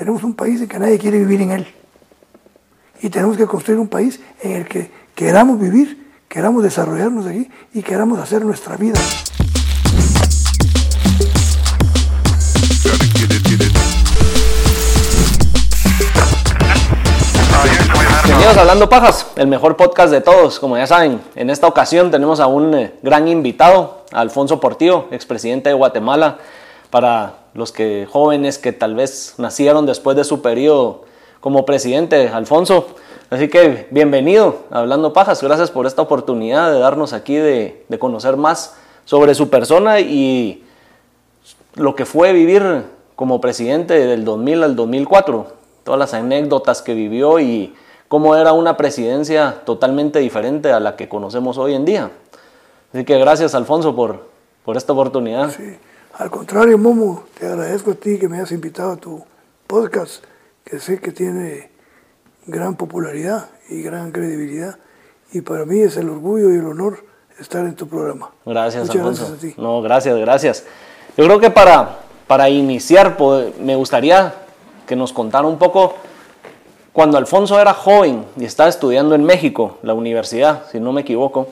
tenemos un país en que nadie quiere vivir en él. Y tenemos que construir un país en el que queramos vivir, queramos desarrollarnos aquí y queramos hacer nuestra vida. Bienvenidos Hablando Pajas, el mejor podcast de todos. Como ya saben, en esta ocasión tenemos a un eh, gran invitado, Alfonso Portillo, expresidente de Guatemala. Para los que jóvenes que tal vez nacieron después de su periodo como presidente, Alfonso. Así que bienvenido a Hablando Pajas. Gracias por esta oportunidad de darnos aquí de, conocer más sobre su persona y lo que fue vivir como presidente del 2000 al 2004. Todas las anécdotas que vivió y cómo era una presidencia totalmente diferente a la que conocemos hoy en día. Así que gracias, Alfonso, por, por esta oportunidad. Sí. Al contrario, Momo, te agradezco a ti que me hayas invitado a tu podcast, que sé que tiene gran popularidad y gran credibilidad. Y para mí es el orgullo y el honor estar en tu programa. Gracias, Muchas Alfonso. gracias a ti. No, gracias, gracias. Yo creo que para, para iniciar, me gustaría que nos contara un poco cuando Alfonso era joven y estaba estudiando en México, la universidad, si no me equivoco,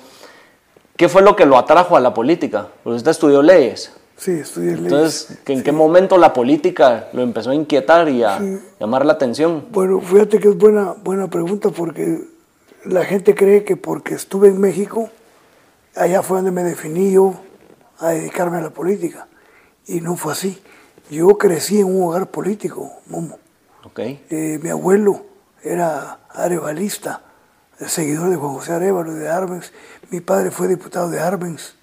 ¿qué fue lo que lo atrajo a la política? Porque usted estudió leyes. Sí, estudié leyes. Entonces, ¿que ¿en qué momento la política lo empezó a inquietar y a llamar la atención? Bueno, fíjate que es buena, buena pregunta porque la gente cree que porque estuve en México, allá fue donde me definí yo a dedicarme a la política. Y no fue así. Yo crecí en un hogar político, Momo. Ok. Eh, mi abuelo era arevalista, seguidor de Juan José Arevalo de Arbenz. Mi padre fue diputado de Arbenz.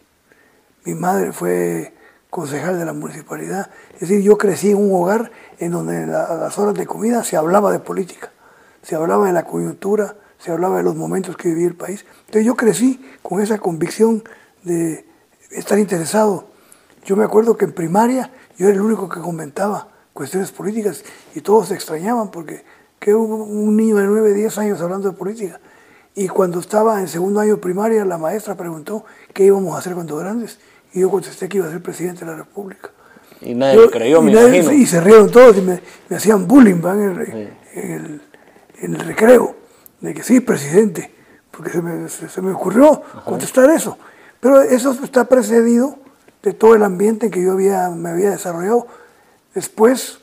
Mi madre fue concejal de la municipalidad. Es decir, yo crecí en un hogar en donde a las horas de comida se hablaba de política, se hablaba de la coyuntura, se hablaba de los momentos que vivía el país. Entonces yo crecí con esa convicción de estar interesado. Yo me acuerdo que en primaria yo era el único que comentaba cuestiones políticas y todos se extrañaban porque que un niño de 9, 10 años hablando de política. Y cuando estaba en segundo año de primaria, la maestra preguntó qué íbamos a hacer cuando grandes. Y yo contesté que iba a ser presidente de la República. Y nadie Yo- lo creyó, me nadie- imagino. Y se rieron todos y me, me hacían bullying en, el, en el- en el recreo, de que sí, presidente, porque se me, se- se me ocurrió contestar eso. Pero eso está precedido de todo el ambiente en que yo había, me había desarrollado. Después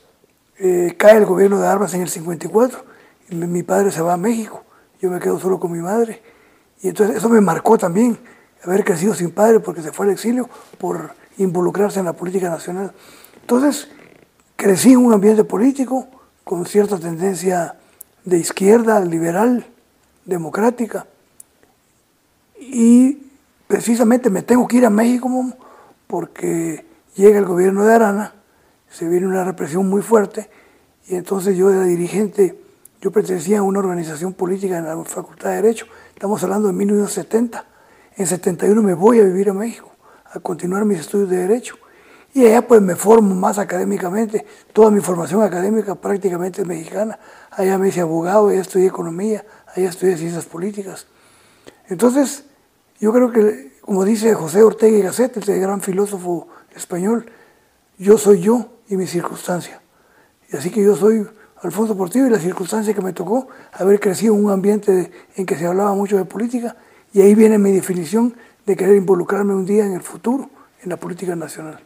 eh, cae el gobierno de Armas en el 54, y mi, mi padre se va a México, yo me quedo solo con mi madre. Y entonces eso me marcó también, haber crecido sin padre porque se fue al exilio por involucrarse en la política nacional. Entonces, crecí en un ambiente político con cierta tendencia de izquierda, liberal, democrática. Y precisamente me tengo que ir a México porque llega el gobierno de Arana, se viene una represión muy fuerte, y entonces yo era dirigente, yo pertenecía a una organización política en la Facultad de Derecho, estamos hablando de 1970. En 71 me voy a vivir a México, a continuar mis estudios de Derecho. Y allá pues me formo más académicamente, toda mi formación académica prácticamente es mexicana. Allá me hice abogado, allá estudié economía, allá estudié ciencias políticas. Entonces, yo creo que, como dice José Ortega y Gasset, ese gran filósofo español, yo soy yo y mi circunstancia. Y así que yo soy Alfonso Portillo y la circunstancia que me tocó haber crecido en un ambiente en que se hablaba mucho de política, y ahí viene mi definición de querer involucrarme un día en el futuro en la política nacional.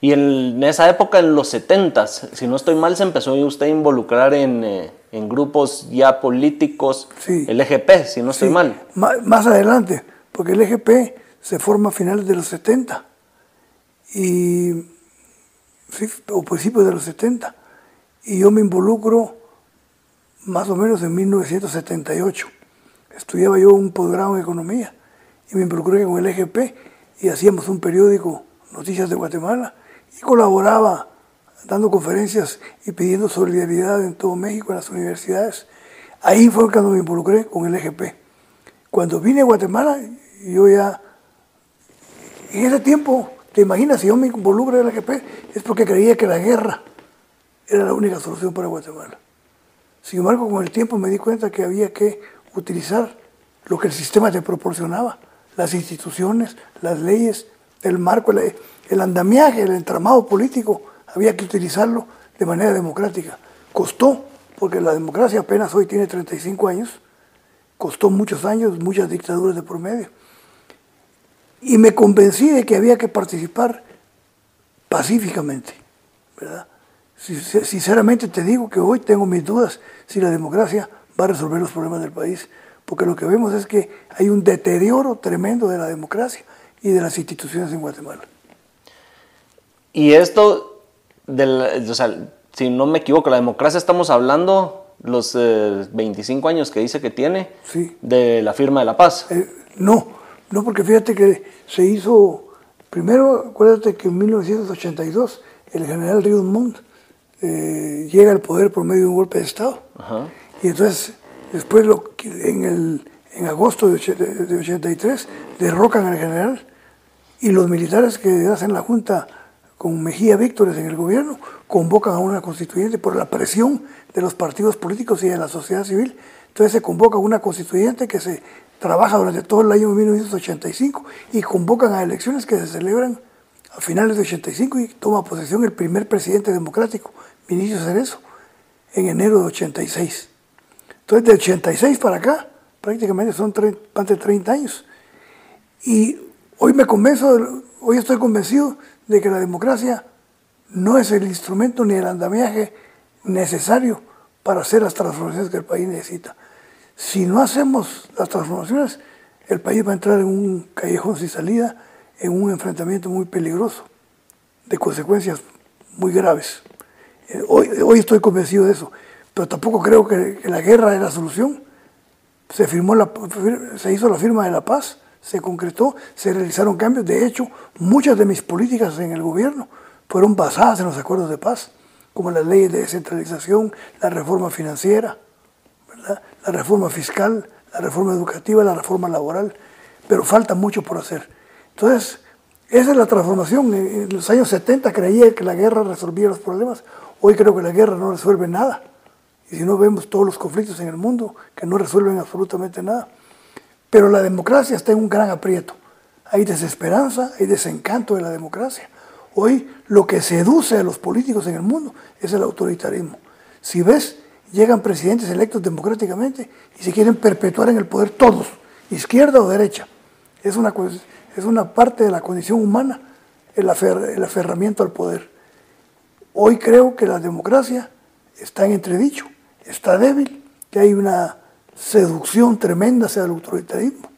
Y en esa época, en los 70, si no estoy mal, se empezó usted a involucrar en, eh, en grupos ya políticos, Sí. el EGP, si no estoy Sí, mal. ma- Más adelante, porque el EGP se forma a finales de los 70 y sí, o principios de los 70 y yo me involucro más o menos en 1978. Estudiaba yo un posgrado en economía y me involucré con el EGP y hacíamos un periódico, Noticias de Guatemala, y colaboraba dando conferencias y pidiendo solidaridad en todo México, en las universidades. Ahí fue cuando me involucré con el EGP. Cuando vine a Guatemala, yo ya, en ese tiempo, te imaginas, si yo me involucro en el EGP, es porque creía que la guerra era la única solución para Guatemala. Sin embargo, con el tiempo me di cuenta que había que utilizar lo que el sistema te proporcionaba, las instituciones, las leyes, el marco, el andamiaje, el entramado político, había que utilizarlo de manera democrática. Costó, porque la democracia apenas hoy tiene 35 años, costó muchos años, muchas dictaduras de promedio. Y me convencí de que había que participar pacíficamente, ¿verdad? Sinceramente te digo que hoy tengo mis dudas si la democracia va a resolver los problemas del país, porque lo que vemos es que hay un deterioro tremendo de la democracia y de las instituciones en Guatemala. Y esto, del, o sea, si no me equivoco, la democracia estamos hablando los 25 eh, años que dice que tiene de la firma de la paz. Eh, no, no, porque fíjate que se hizo, primero, acuérdate que en 1982 el general Ríos Montt eh, llega al poder por medio de un golpe de Estado. Y entonces, después en, el, en agosto de, 83 derrocan al general y los militares que hacen la junta con Mejía Víctores en el gobierno convocan a una constituyente por la presión de los partidos políticos y de la sociedad civil. Entonces se convoca una constituyente que se trabaja durante todo el año 1985 y convocan a elecciones que se celebran a finales de 85 y toma posesión el primer presidente democrático, Vinicio Cerezo, en enero de 86. Entonces, de 86 para acá, prácticamente son más de 30 años. Y hoy me convenzo, hoy estoy convencido de que la democracia no es el instrumento ni el andamiaje necesario para hacer las transformaciones que el país necesita. Si no hacemos las transformaciones, el país va a entrar en un callejón sin salida, en un enfrentamiento muy peligroso, de consecuencias muy graves. Eh, hoy, hoy estoy convencido de eso, pero tampoco creo que, la guerra es la solución. Se, firmó la, se hizo la firma de la paz, se concretó, se realizaron cambios. De hecho, muchas de mis políticas en el gobierno fueron basadas en los acuerdos de paz, como las leyes de descentralización, la reforma financiera, la reforma fiscal, la reforma educativa, la reforma laboral, pero falta mucho por hacer. Entonces, esa es la transformación. En los años 70 creía que la guerra resolvía los problemas, hoy creo que la guerra no resuelve nada. Y si no vemos todos los conflictos en el mundo que no resuelven absolutamente nada. Pero la democracia está en un gran aprieto. Hay desesperanza, hay desencanto de la democracia. Hoy lo que seduce a los políticos en el mundo es el autoritarismo. Si ves, llegan presidentes electos democráticamente y se quieren perpetuar en el poder todos, izquierda o derecha. Es una, es una parte de la condición humana el, el aferramiento al poder. Hoy creo que la democracia está en entredicho, está débil, que hay una seducción tremenda hacia el autoritarismo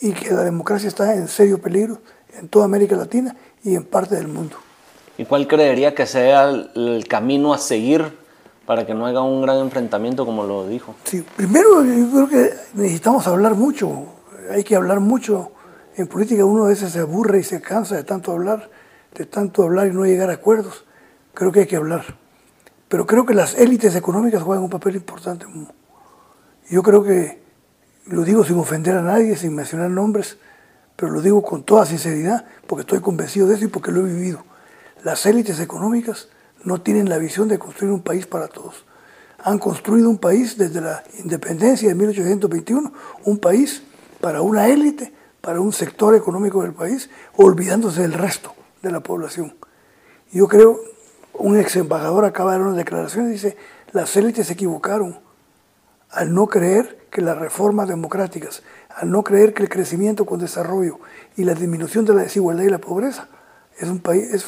y que la democracia está en serio peligro en toda América Latina y en parte del mundo. ¿Y cuál creería que sea el, camino a seguir para que no haya un gran enfrentamiento como lo dijo? Sí, primero yo creo que necesitamos hablar mucho, hay que hablar mucho. En política uno a veces se aburre y se cansa de tanto hablar, de tanto hablar y no llegar a acuerdos. Creo que hay que hablar. Pero creo que las élites económicas juegan un papel importante. Yo creo que, lo digo sin ofender a nadie, sin mencionar nombres, pero lo digo con toda sinceridad porque estoy convencido de eso y porque lo he vivido. Las élites económicas no tienen la visión de construir un país para todos. Han construido un país desde la independencia de 1821, un país para una élite, para un sector económico del país, olvidándose del resto de la población. Yo creo, un ex embajador acaba de dar una declaración y dice, las élites se equivocaron al no creer que las reformas democráticas al no creer que el crecimiento con desarrollo y la disminución de la desigualdad y la pobreza es un país es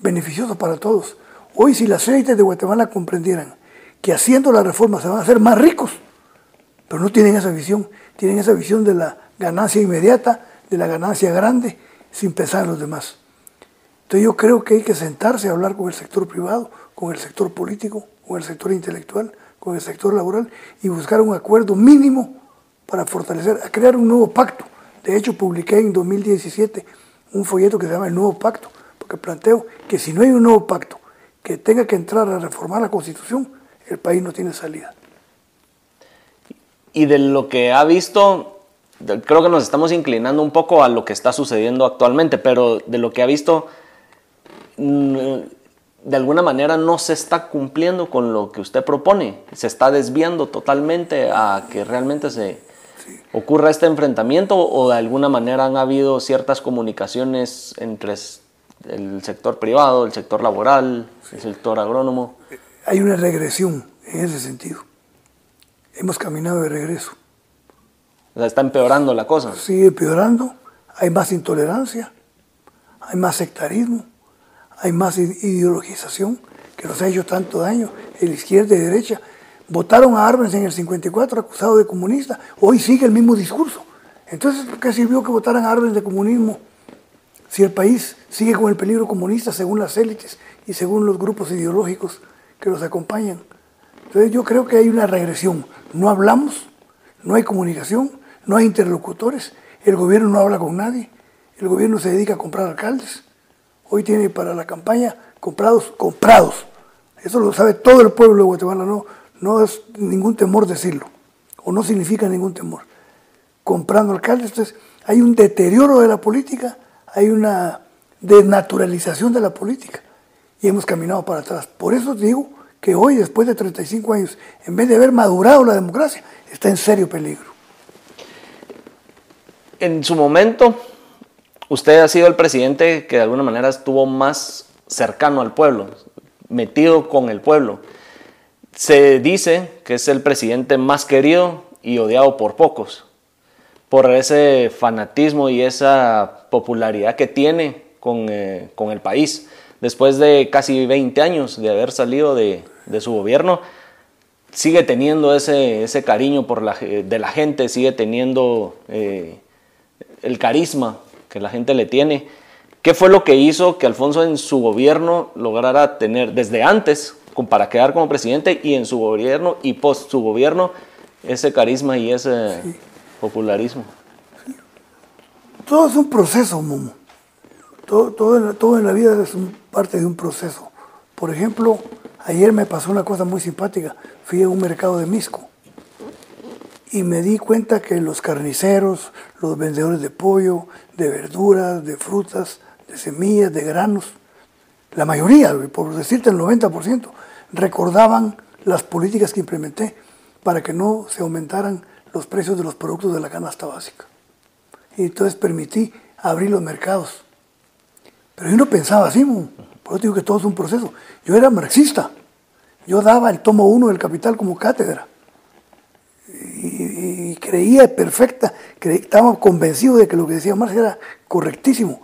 beneficioso para todos. Hoy si las élites de Guatemala comprendieran que haciendo la reforma se van a hacer más ricos, pero no tienen esa visión, tienen esa visión de la ganancia inmediata, de la ganancia grande, sin pensar en los demás. Entonces yo creo que hay que sentarse a hablar con el sector privado, con el sector político, con el sector intelectual, con el sector laboral y buscar un acuerdo mínimo para fortalecer, a crear un nuevo pacto. De hecho, publiqué en 2017 un folleto que se llama El Nuevo Pacto, porque planteo que si no hay un nuevo pacto que tenga que entrar a reformar la Constitución, el país no tiene salida. Y de lo que ha visto, creo que nos estamos inclinando un poco a lo que está sucediendo actualmente, pero de lo que ha visto, de alguna manera no se está cumpliendo con lo que usted propone, se está desviando totalmente a que realmente se, ocurra este enfrentamiento o de alguna manera han habido ciertas comunicaciones entre el sector privado, el sector laboral, el sector agrónomo? hay una regresión en ese sentido. Hemos caminado de regreso. O sea, está empeorando la cosa. Sigue empeorando, hay más intolerancia, hay más sectarismo, hay más ideologización que nos ha hecho tanto daño, en la izquierda y derecha. Votaron a Arbenz en el 54 acusado de comunista, hoy sigue el mismo discurso. Entonces, ¿qué sirvió que votaran a Arbenz de comunismo si el país sigue con el peligro comunista según las élites y según los grupos ideológicos que los acompañan? Entonces yo creo que hay una regresión. No hablamos, no hay comunicación, no hay interlocutores, el gobierno no habla con nadie, el gobierno se dedica a comprar alcaldes. Hoy tiene para la campaña comprados, comprados. Eso lo sabe todo el pueblo de Guatemala, no, no es ningún temor decirlo, o no significa ningún temor. Comprando alcaldes, entonces hay un deterioro de la política, hay una desnaturalización de la política y hemos caminado para atrás. Por eso digo que hoy, después de 35 años, en vez de haber madurado la democracia, está en serio peligro. En su momento, usted ha sido el presidente que de alguna manera estuvo más cercano al pueblo, metido con el pueblo. Se dice que es el presidente más querido y odiado por pocos, por ese fanatismo y esa popularidad que tiene con, eh, con el país. Después de casi 20 años de haber salido de, de su gobierno, sigue teniendo ese, ese cariño por la, de la gente, sigue teniendo eh, el carisma que la gente le tiene. ¿Qué fue lo que hizo que Alfonso en su gobierno lograra tener desde antes para quedar como presidente y en su gobierno y post su gobierno ese carisma y ese popularismo? Todo es un proceso, Momo. Todo, todo, todo en la vida es parte de un proceso. Por ejemplo, Ayer me pasó una cosa muy simpática. Fui a un mercado de Misco y me di cuenta que los carniceros, los vendedores de pollo, de verduras, de frutas, de semillas, de granos, la mayoría, por decirte el 90%, recordaban las políticas que implementé para que no se aumentaran los precios de los productos de la canasta básica. Y entonces permití abrir los mercados. Pero yo no pensaba así, por eso digo que todo es un proceso. Yo era marxista. Yo daba el tomo uno del Capital como cátedra. Y, creía perfecta, estaba convencido de que lo que decía Marx era correctísimo,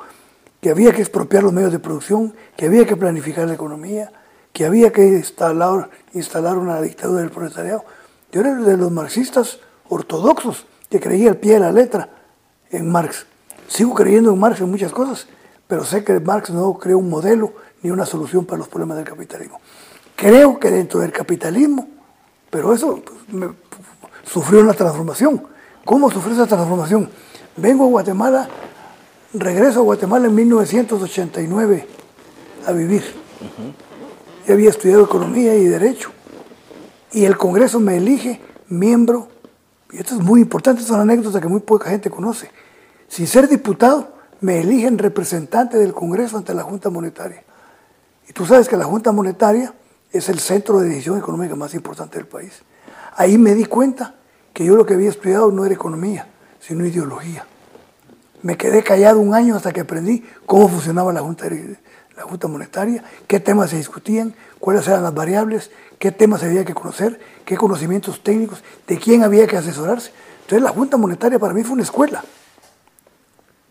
que había que expropiar los medios de producción, que había que planificar la economía, que había que instalar, instalar una dictadura del proletariado. Yo era de los marxistas ortodoxos, que creía al pie de la letra en Marx. Sigo creyendo en Marx en muchas cosas, pero sé que Marx no creó un modelo ni una solución para los problemas del capitalismo. Creo que dentro del capitalismo, pero eso pues, sufrió una transformación. ¿Cómo sufrió esa transformación? Vengo a Guatemala, regreso a Guatemala en 1989 a vivir. Ya había estudiado economía y derecho. Y el Congreso me elige miembro, y esto es muy importante, es una anécdota que muy poca gente conoce. Sin ser diputado, me eligen representante del Congreso ante la Junta Monetaria. Y tú sabes que la Junta Monetaria es el centro de decisión económica más importante del país. Ahí me di cuenta que yo lo que había estudiado no era economía, sino ideología. Me quedé callado un año hasta que aprendí cómo funcionaba la Junta, la junta Monetaria, qué temas se discutían, cuáles eran las variables, qué temas había que conocer, qué conocimientos técnicos, de quién había que asesorarse. Entonces la Junta Monetaria para mí fue una escuela.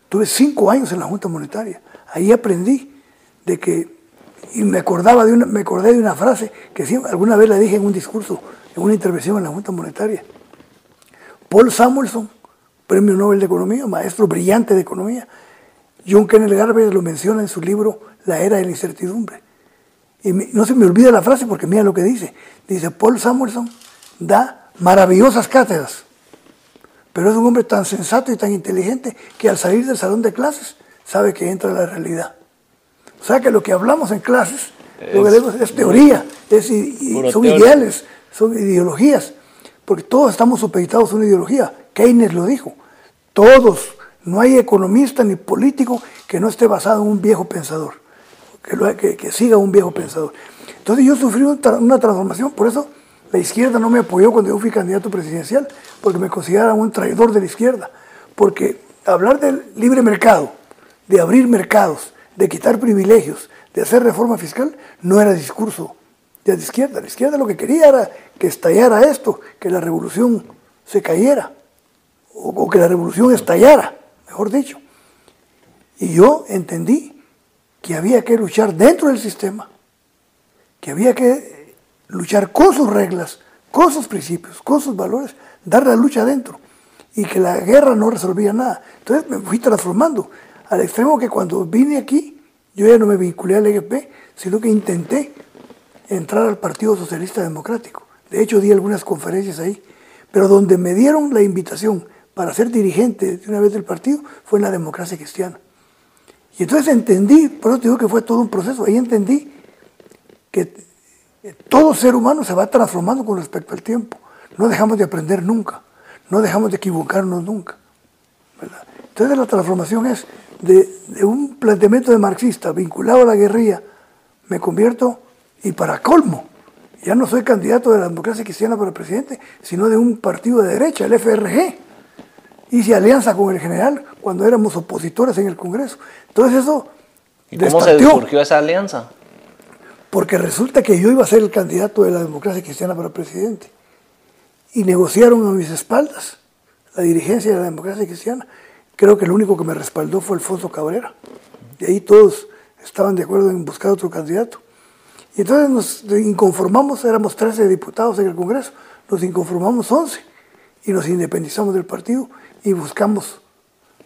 Tuve cinco años en la Junta Monetaria. Ahí aprendí de que y me acordaba de una, me acordé de una frase que alguna vez la dije en un discurso, en una intervención en la Junta Monetaria. Paul Samuelson, Premio Nobel de Economía, maestro brillante de economía. John Kenneth Galbraith lo menciona en su libro La era de la incertidumbre. Y no se me olvida la frase porque mira lo que dice. Dice, Paul Samuelson da maravillosas cátedras, pero es un hombre tan sensato y tan inteligente que al salir del salón de clases sabe que entra en la realidad. O sea que lo que hablamos en clases es, es teoría, son ideales, son ideologías, porque todos estamos supeditados a una ideología. Keynes lo dijo, todos, no hay economista ni político que no esté basado en un viejo pensador, que, que, siga un viejo pensador. Entonces yo sufrí una transformación, por eso la izquierda no me apoyó cuando yo fui candidato presidencial, porque me consideraban un traidor de la izquierda, porque hablar del libre mercado, de abrir mercados, de quitar privilegios, de hacer reforma fiscal, no era discurso de izquierda. La izquierda lo que quería era que estallara esto, que la revolución se cayera, o, que la revolución estallara, mejor dicho. Y yo entendí que había que luchar dentro del sistema, que había que luchar con sus reglas, con sus principios, con sus valores, dar la lucha adentro y que la guerra no resolvía nada. Entonces me fui transformando al extremo que cuando vine aquí, yo ya no me vinculé al EGP, sino que intenté entrar al Partido Socialista Democrático. De hecho, di algunas conferencias ahí, pero donde me dieron la invitación para ser dirigente de una vez del partido fue en la democracia cristiana. Y entonces entendí, por eso te digo que fue todo un proceso, ahí entendí que todo ser humano se va transformando con respecto al tiempo. No dejamos de aprender nunca, no dejamos de equivocarnos nunca. Entonces la transformación es de, de, un planteamiento de marxista vinculado a la guerrilla, me convierto, y para colmo, ya no soy candidato de la democracia cristiana para presidente, sino de un partido de derecha, el FRG. Hice alianza con el general cuando éramos opositores en el Congreso. Entonces eso... ¿Y cómo se surgió esa alianza? Porque resulta que yo iba a ser el candidato de la democracia cristiana para presidente. Y negociaron a mis espaldas la dirigencia de la democracia cristiana. Creo que el único que me respaldó fue Alfonso Cabrera. Y ahí todos estaban de acuerdo en buscar otro candidato. Y entonces nos inconformamos, éramos 13 diputados en el Congreso, nos inconformamos 11 y nos independizamos del partido y buscamos.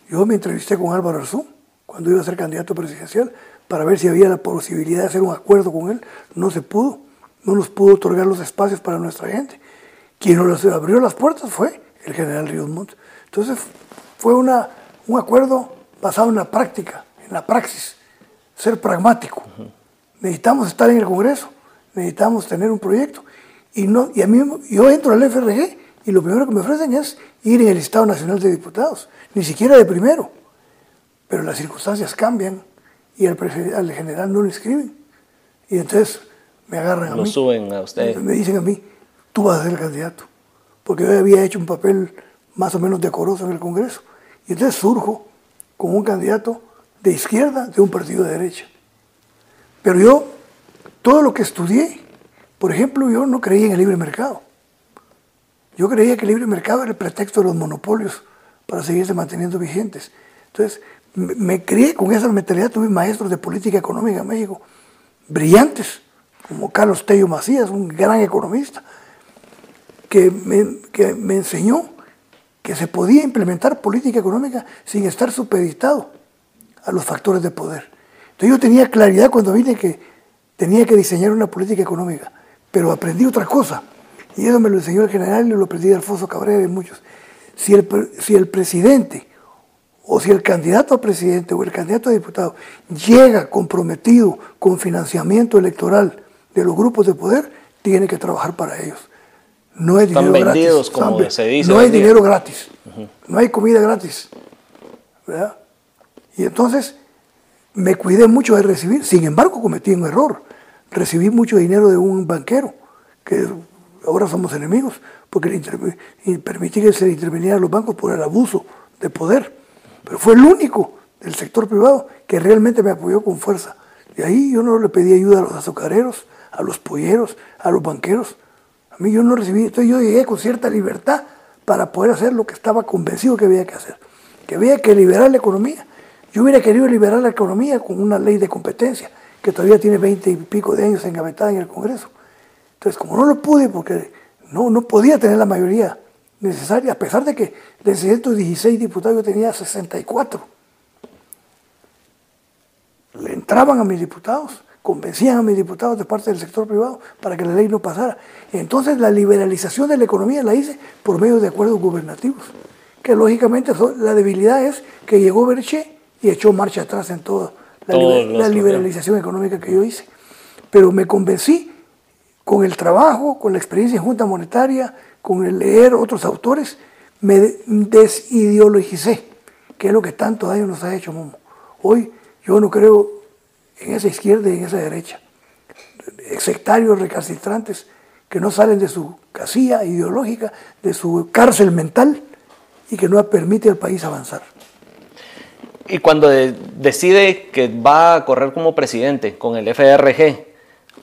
Yo me entrevisté con Álvaro Arzú cuando iba a ser candidato presidencial para ver si había la posibilidad de hacer un acuerdo con él. No se pudo, no nos pudo otorgar los espacios para nuestra gente. Quien nos abrió las puertas fue el general Ríos Montt. Entonces fue una, un acuerdo basado en la práctica, en la praxis, ser pragmático. Necesitamos estar en el Congreso, necesitamos tener un proyecto. Y, no, y a mí, yo entro al FRG y lo primero que me ofrecen es ir en el Estado Nacional de Diputados, ni siquiera de primero. Pero las circunstancias cambian y al, al general no lo inscriben. Y entonces me agarran a mí. Lo suben a usted. Me dicen a mí, tú vas a ser el candidato. Porque yo había hecho un papel más o menos decoroso en el Congreso. Y entonces surjo como un candidato de izquierda de un partido de derecha. Pero yo, todo lo que estudié, por ejemplo, yo no creía en el libre mercado. Yo creía que el libre mercado era el pretexto de los monopolios para seguirse manteniendo vigentes. Entonces, me, crié con esa mentalidad, tuve maestros de política económica en México, brillantes, como Carlos Tello Macías, un gran economista, que me, que me enseñó que se podía implementar política económica sin estar supeditado a los factores de poder. Entonces yo tenía claridad cuando vine que tenía que diseñar una política económica, pero aprendí otra cosa, y eso me lo enseñó el general y lo aprendí de Alfonso Cabrera y muchos. Si el, si el presidente o si el candidato a presidente o el candidato a diputado llega comprometido con financiamiento electoral de los grupos de poder, tiene que trabajar para ellos. No hay dinero gratis. como se dice. No hay dinero gratis. No hay comida gratis. ¿verdad? Y entonces me cuidé mucho de recibir, sin embargo cometí un error. Recibí mucho dinero de un banquero, que ahora somos enemigos, porque permití que se intervinieran los bancos por el abuso de poder. Pero fue el único del sector privado que realmente me apoyó con fuerza. De ahí yo no le pedí ayuda a los azucareros, a los polleros, a los banqueros. A mí yo no recibí, entonces yo llegué con cierta libertad para poder hacer lo que estaba convencido que había que hacer, que había que liberar la economía yo hubiera querido liberar la economía con una ley de competencia que todavía tiene veinte y pico de años engavetada en el Congreso. Entonces, como no lo pude, porque no, no podía tener la mayoría necesaria, a pesar de que de 616 diputados yo tenía 64. Le entraban a mis diputados, convencían a mis diputados de parte del sector privado para que la ley no pasara. Entonces la liberalización de la economía la hice por medio de acuerdos gubernativos, que lógicamente la debilidad es que llegó Berché y echó marcha atrás en toda la, liberalización económica que yo hice. Pero me convencí con el trabajo, con la experiencia en Junta Monetaria, con el leer otros autores, me desideologicé, que es lo que tanto daño nos ha hecho Momo. Hoy yo no creo en esa izquierda y en esa derecha. Sectarios recalcitrantes que no salen de su casilla ideológica, de su cárcel mental y que no permite al país avanzar. Y cuando decide que va a correr como presidente con el FRG,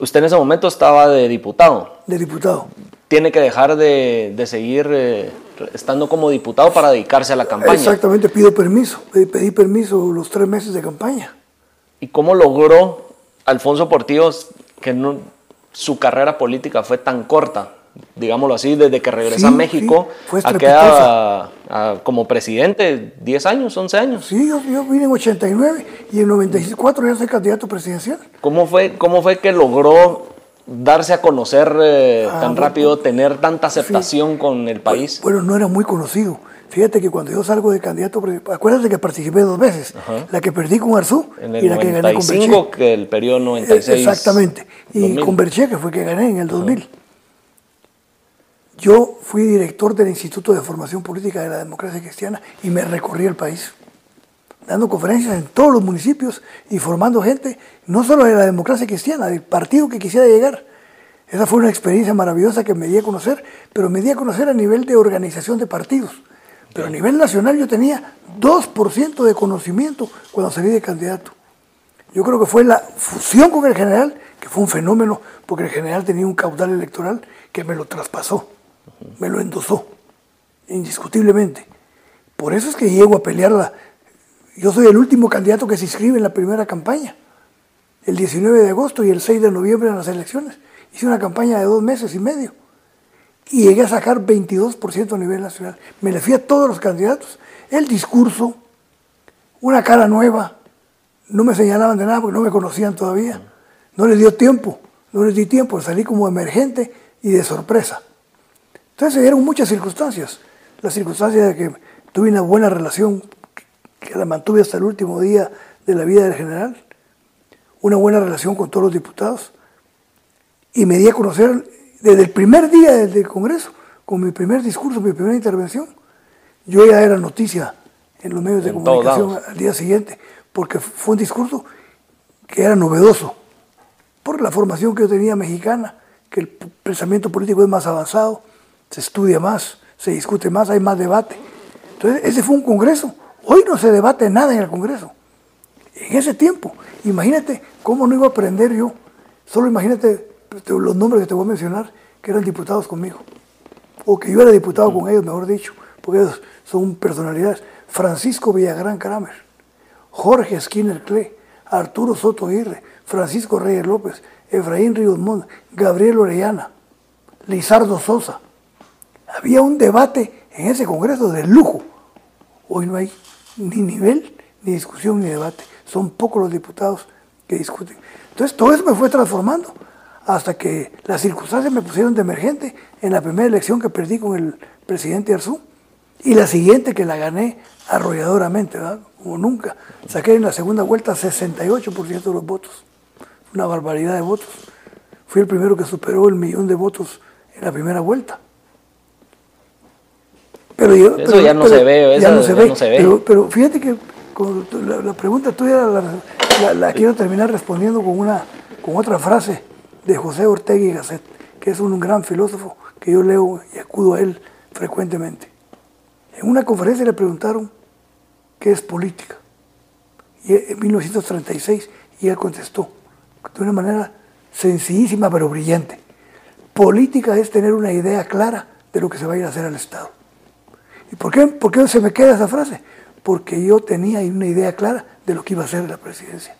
Usted en ese momento estaba de diputado. De diputado. Tiene que dejar de, de seguir eh, estando como diputado para dedicarse a la campaña. Exactamente, pido permiso. Pedí permiso los tres meses de campaña. ¿Y cómo logró Alfonso Portillo que no, su carrera política fue tan corta? Digámoslo así, desde que regresa a México a quedar como presidente, 10 años, 11 años. Sí, yo, vine en 89 y en 94 ya soy candidato presidencial. ¿Cómo fue, cómo fue que logró darse a conocer eh, ah, tan rápido, tener tanta aceptación con el país? Bueno, no era muy conocido. Fíjate que cuando yo salgo de candidato, acuérdate que participé dos veces, la que perdí con Arzú y la que gané con Berché. que el periodo 96. Exactamente, y con Berché, que fue que gané en el 2000. Yo fui director del Instituto de Formación Política de la Democracia Cristiana y me recorrí el país, dando conferencias en todos los municipios y formando gente, no solo de la democracia cristiana, del partido que quisiera llegar. Esa fue una experiencia maravillosa que me di a conocer, pero me di a conocer a nivel de organización de partidos. Pero a nivel nacional yo tenía 2% de conocimiento cuando salí de candidato. Yo creo que fue la fusión con el general, que fue un fenómeno, porque el general tenía un caudal electoral que me lo traspasó me lo endosó, indiscutiblemente. Por eso es que llego a pelearla. Yo soy el último candidato que se inscribe en la primera campaña, el 19 de agosto y el 6 de noviembre en las elecciones. Hice una campaña de dos meses y medio y llegué a sacar 22% a nivel nacional. Me le fui a todos los candidatos. El discurso, una cara nueva, no me señalaban de nada porque no me conocían todavía. No les dio tiempo, no les di tiempo, salí como emergente y de sorpresa. Entonces se dieron muchas circunstancias. La circunstancia de que tuve una buena relación, que la mantuve hasta el último día de la vida del general, una buena relación con todos los diputados, y me di a conocer desde el primer día del Congreso, con mi primer discurso, mi primera intervención. Yo ya era noticia en los medios de comunicación al día siguiente, porque fue un discurso que era novedoso, por la formación que yo tenía mexicana, que el pensamiento político es más avanzado, se estudia más, se discute más, hay más debate. Entonces, ese fue un congreso. Hoy no se debate nada en el congreso. En ese tiempo, imagínate cómo no iba a aprender yo. Solo imagínate los nombres que te voy a mencionar que eran diputados conmigo. O que yo era diputado con ellos, mejor dicho, porque ellos son personalidades. Francisco Villagrán Kramer, Jorge Skinner Cle, Arturo Soto Aguirre, Francisco Reyes López, Efraín Ríos Montt, Gabriel Orellana, Lizardo Sosa, había un debate en ese Congreso de lujo. Hoy no hay ni nivel, ni discusión, ni debate. Son pocos los diputados que discuten. Entonces todo eso me fue transformando hasta que las circunstancias me pusieron de emergente en la primera elección que perdí con el presidente Arzú y la siguiente que la gané arrolladoramente, ¿verdad? como nunca. Saqué en la segunda vuelta 68% de los votos, una barbaridad de votos. Fui el primero que superó el millón de votos en la primera vuelta. Pero eso ya no se ve, ya no se ve. Pero, fíjate que la, pregunta tuya la, quiero terminar respondiendo con, una, con otra frase de José Ortega y Gasset, que es un gran filósofo que yo leo y acudo a él frecuentemente. En una conferencia le preguntaron qué es política. Y en 1936 y él contestó de una manera sencillísima pero brillante. Política es tener una idea clara de lo que se va a ir a hacer al Estado. ¿Y por qué, por qué se me queda esa frase? Porque yo tenía una idea clara de lo que iba a hacer la presidencia.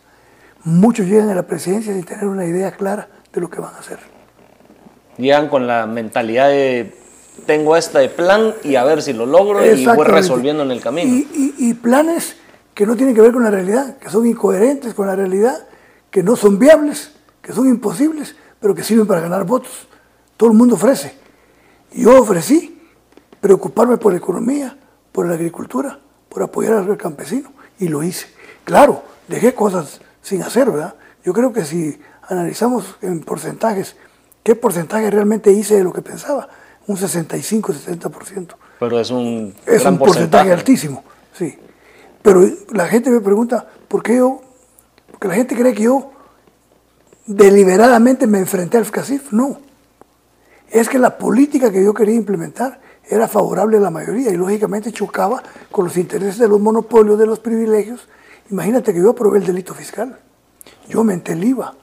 Muchos llegan a la presidencia sin tener una idea clara de lo que van a hacer. Llegan con la mentalidad de tengo este plan y a ver si lo logro y voy resolviendo en el camino. Y, planes que no tienen que ver con la realidad, que son incoherentes con la realidad, que no son viables, que son imposibles, pero que sirven para ganar votos. Todo el mundo ofrece. Y yo ofrecí preocuparme por la economía, por la agricultura, por apoyar al campesino. Y lo hice. Claro, dejé cosas sin hacer, ¿verdad? Yo creo que si analizamos en porcentajes, ¿qué porcentaje realmente hice de lo que pensaba? Un 65-70%. Pero es un, es un porcentaje, altísimo, sí. Pero la gente me pregunta, ¿por qué yo? Porque la gente cree que yo deliberadamente me enfrenté al FCACIF. No. Es que la política que yo quería implementar era favorable a la mayoría y lógicamente chocaba con los intereses de los monopolios, de los privilegios. Imagínate que yo aprobé el delito fiscal, yo menté el IVA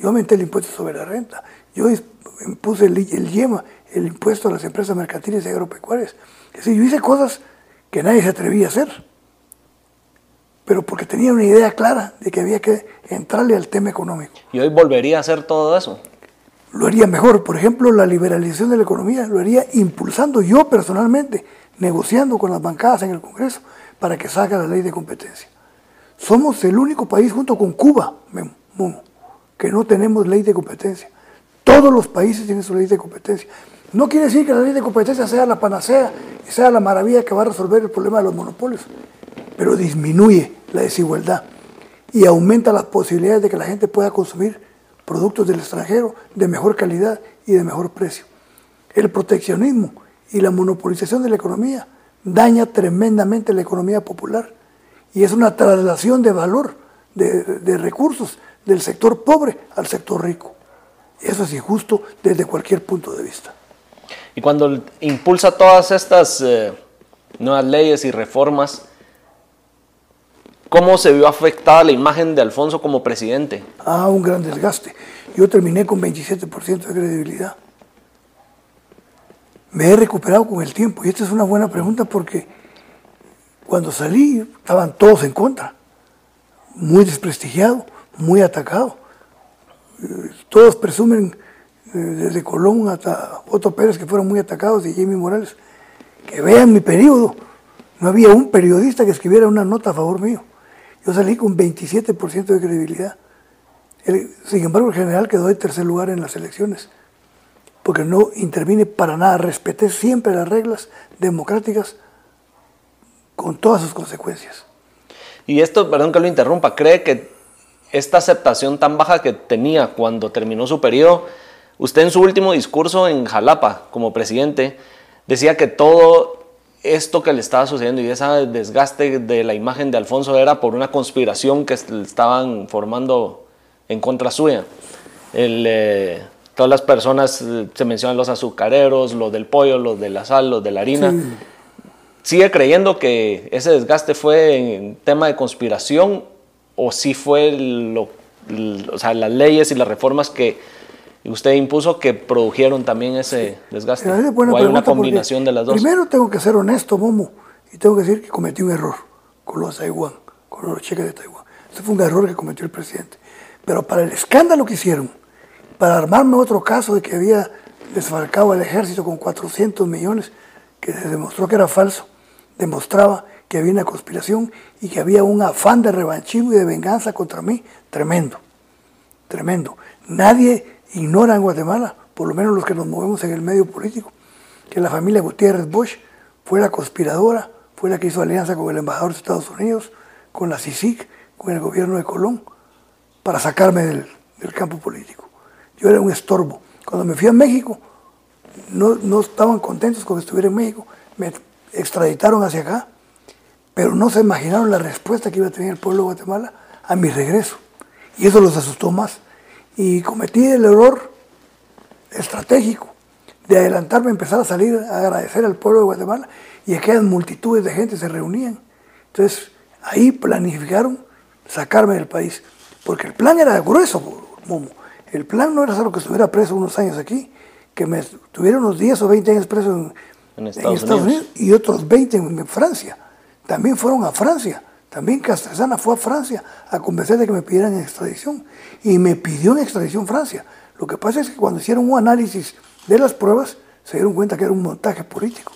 Yo aumenté el impuesto sobre la renta. Yo puse el, el IEMA, el impuesto a las empresas mercantiles y agropecuarias. Es decir, yo hice cosas que nadie se atrevía a hacer. Pero porque tenía una idea clara de que había que entrarle al tema económico. ¿Y hoy volvería a hacer todo eso? Lo haría mejor. Por ejemplo, la liberalización de la economía lo haría impulsando yo personalmente, negociando con las bancadas en el Congreso para que salga la ley de competencia. Somos el único país junto con Cuba, que no tenemos ley de competencia. Todos los países tienen su ley de competencia. No quiere decir que la ley de competencia sea la panacea y sea la maravilla que va a resolver el problema de los monopolios, pero disminuye la desigualdad y aumenta las posibilidades de que la gente pueda consumir productos del extranjero de mejor calidad y de mejor precio. El proteccionismo y la monopolización de la economía daña tremendamente la economía popular y es una traslación de valor, de, recursos del sector pobre al sector rico. Eso es injusto desde cualquier punto de vista. Y cuando impulsa todas estas eh, nuevas leyes y reformas, ¿cómo se vio afectada la imagen de Alfonso como presidente? Ah, un gran desgaste. Yo terminé con 27% de credibilidad. Me he recuperado con el tiempo y esta es una buena pregunta porque cuando salí estaban todos en contra, muy desprestigiado, muy atacado. Eh, todos presumen, eh, desde Colón hasta Otto Pérez, que fueron muy atacados, y Jimmy Morales, que vean mi periodo. No había un periodista que escribiera una nota a favor mío. Yo salí con 27% de credibilidad. sin embargo, el general quedó en tercer lugar en las elecciones, porque no intervine para nada, respeté siempre las reglas democráticas con todas sus consecuencias. Y esto, perdón que lo interrumpa, ¿cree que esta aceptación tan baja que tenía cuando terminó su periodo, usted en su último discurso en Jalapa como presidente decía que todo esto que le estaba sucediendo y ese desgaste de la imagen de Alfonso era por una conspiración que estaban formando en contra suya. Eh, todas las personas, eh, se mencionan los azucareros, los del pollo, los de la sal, los de la harina sigue creyendo que ese desgaste fue en tema de conspiración o si fue lo, o sea, las leyes y las reformas que usted impuso que produjeron también ese desgaste? ¿O hay una combinación de las dos? Primero tengo que ser honesto, Momo, y tengo que decir que cometí un error con los Taiwán, con los cheques de Taiwán. Ese fue un error que cometió el presidente. Pero para el escándalo que hicieron, para armarme otro caso de que había desfalcado al ejército con 400 millones, que se demostró que era falso, demostraba que había una conspiración y que había un afán de revanchismo y de venganza contra mí tremendo, tremendo. Nadie ignora en Guatemala, por lo menos los que nos movemos en el medio político, que la familia Gutiérrez Bush fue la conspiradora, fue la que hizo alianza con el embajador de Estados Unidos, con la CICIC, con el gobierno de Colón, para sacarme del, campo político. Yo era un estorbo. Cuando me fui a México, no, no estaban contentos con que estuviera en México. Me extraditaron hacia acá, pero no se imaginaron la respuesta que iba a tener el pueblo de Guatemala a mi regreso. Y eso los asustó más. Y cometí el error estratégico de adelantarme, empezar a salir a agradecer al pueblo de Guatemala y aquellas multitudes de gente se reunían. Entonces ahí planificaron sacarme del país, porque el plan era grueso, Momo. El plan no era solo que estuviera preso unos años aquí, que me tuviera unos 10 o 20 años preso en, en Estados, Unidos. y otros 20 en Francia. También fueron a Francia. También Castresana fue a Francia a convencer de que me pidieran extradición. Y me pidió en extradición Francia. Lo que pasa es que cuando hicieron un análisis de las pruebas, se dieron cuenta que era un montaje político.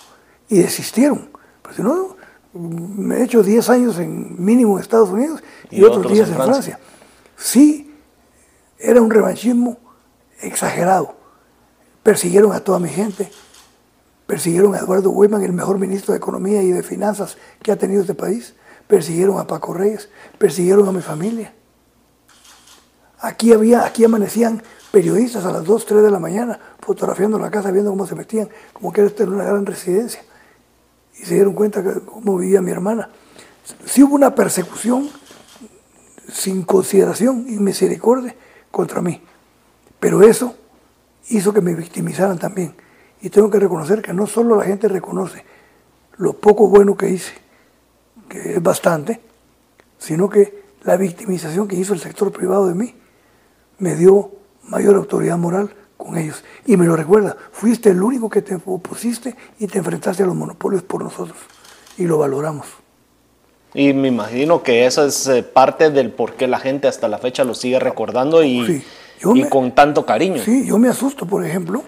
Y desistieron. Pero si no, me he hecho 10 años en mínimo en Estados Unidos y, otros 10 en, Francia. Francia. Sí, era un revanchismo exagerado. Persiguieron a toda mi gente, Persiguieron a Eduardo Weyman, el mejor ministro de Economía y de Finanzas que ha tenido este país. Persiguieron a Paco Reyes, persiguieron a mi familia. Aquí, había, aquí amanecían periodistas a las 2, 3 de la mañana fotografiando la casa, viendo cómo se metían, como que era una gran residencia. Y se dieron cuenta cómo vivía mi hermana. Sí hubo una persecución sin consideración y misericordia contra mí. Pero eso hizo que me victimizaran también. Y tengo que reconocer que no solo la gente reconoce lo poco bueno que hice, que es bastante, sino que la victimización que hizo el sector privado de mí me dio mayor autoridad moral con ellos. Y me lo recuerda, fuiste el único que te opusiste y te enfrentaste a los monopolios por nosotros. Y lo valoramos. Y me imagino que eso es eh, parte del por qué la gente hasta la fecha lo sigue recordando y, y con tanto cariño. Sí, yo me asusto, por ejemplo.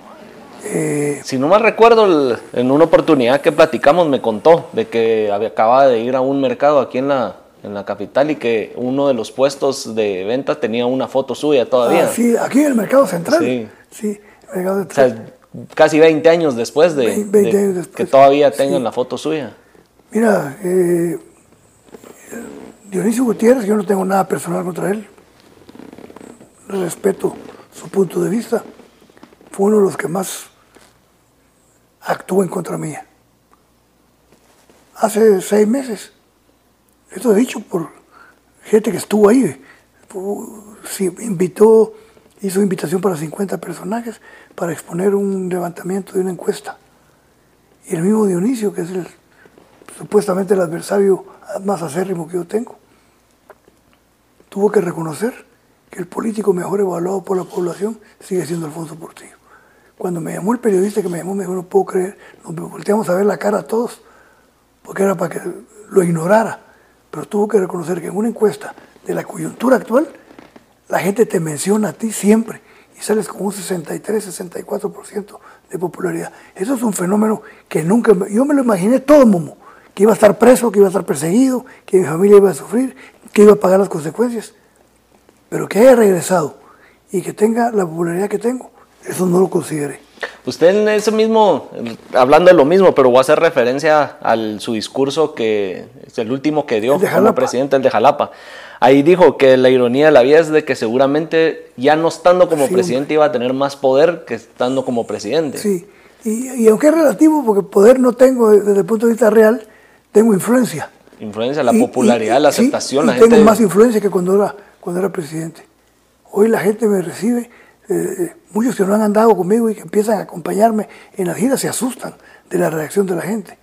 Eh, si no me recuerdo, en una oportunidad que platicamos me contó de que había, acababa de ir a un mercado aquí en la, en la capital y que uno de los puestos de venta tenía una foto suya todavía. Ah, sí, aquí en el mercado central. Sí, sí mercado central. O sea, casi 20 años después de, que todavía tengan la foto suya. Mira, eh, Dionisio Gutiérrez, yo no tengo nada personal contra él, respeto su punto de vista, fue uno de los que más actuó en contra mía. Hace seis meses, esto he dicho por gente que estuvo ahí, invitó, hizo invitación para 50 personajes para exponer un levantamiento de una encuesta. Y el mismo Dionisio, que es el, supuestamente el adversario más acérrimo que yo tengo, tuvo que reconocer que el político mejor evaluado por la población sigue siendo Alfonso Portillo. Cuando me llamó el periodista que me llamó, me dijo, no puedo creer, nos volteamos a ver la cara a todos, porque era para que lo ignorara. Pero tuvo que reconocer que en una encuesta de la coyuntura actual, la gente te menciona a ti siempre y sales con un 63, 64% de popularidad. Eso es un fenómeno que nunca, yo me lo imaginé todo, Momo, que iba a estar preso, que iba a estar perseguido, que mi familia iba a sufrir, que iba a pagar las consecuencias. Pero que haya regresado y que tenga la popularidad que tengo, eso no lo consideré. Usted en ese mismo, hablando de lo mismo, pero voy a hacer referencia a su discurso que es el último que dio como presidente, el de Jalapa. Ahí dijo que la ironía de la vida es de que seguramente ya no estando como presidente iba a tener más poder que estando como presidente. Sí, y, aunque es relativo, porque poder no tengo desde el punto de vista real, tengo influencia influencia, la popularidad, la aceptación. la tengo más influencia que cuando era, cuando era presidente. Hoy la gente me recibe, eh, muchos que no han andado conmigo y que empiezan a acompañarme en las giras se asustan de la reacción de la gente.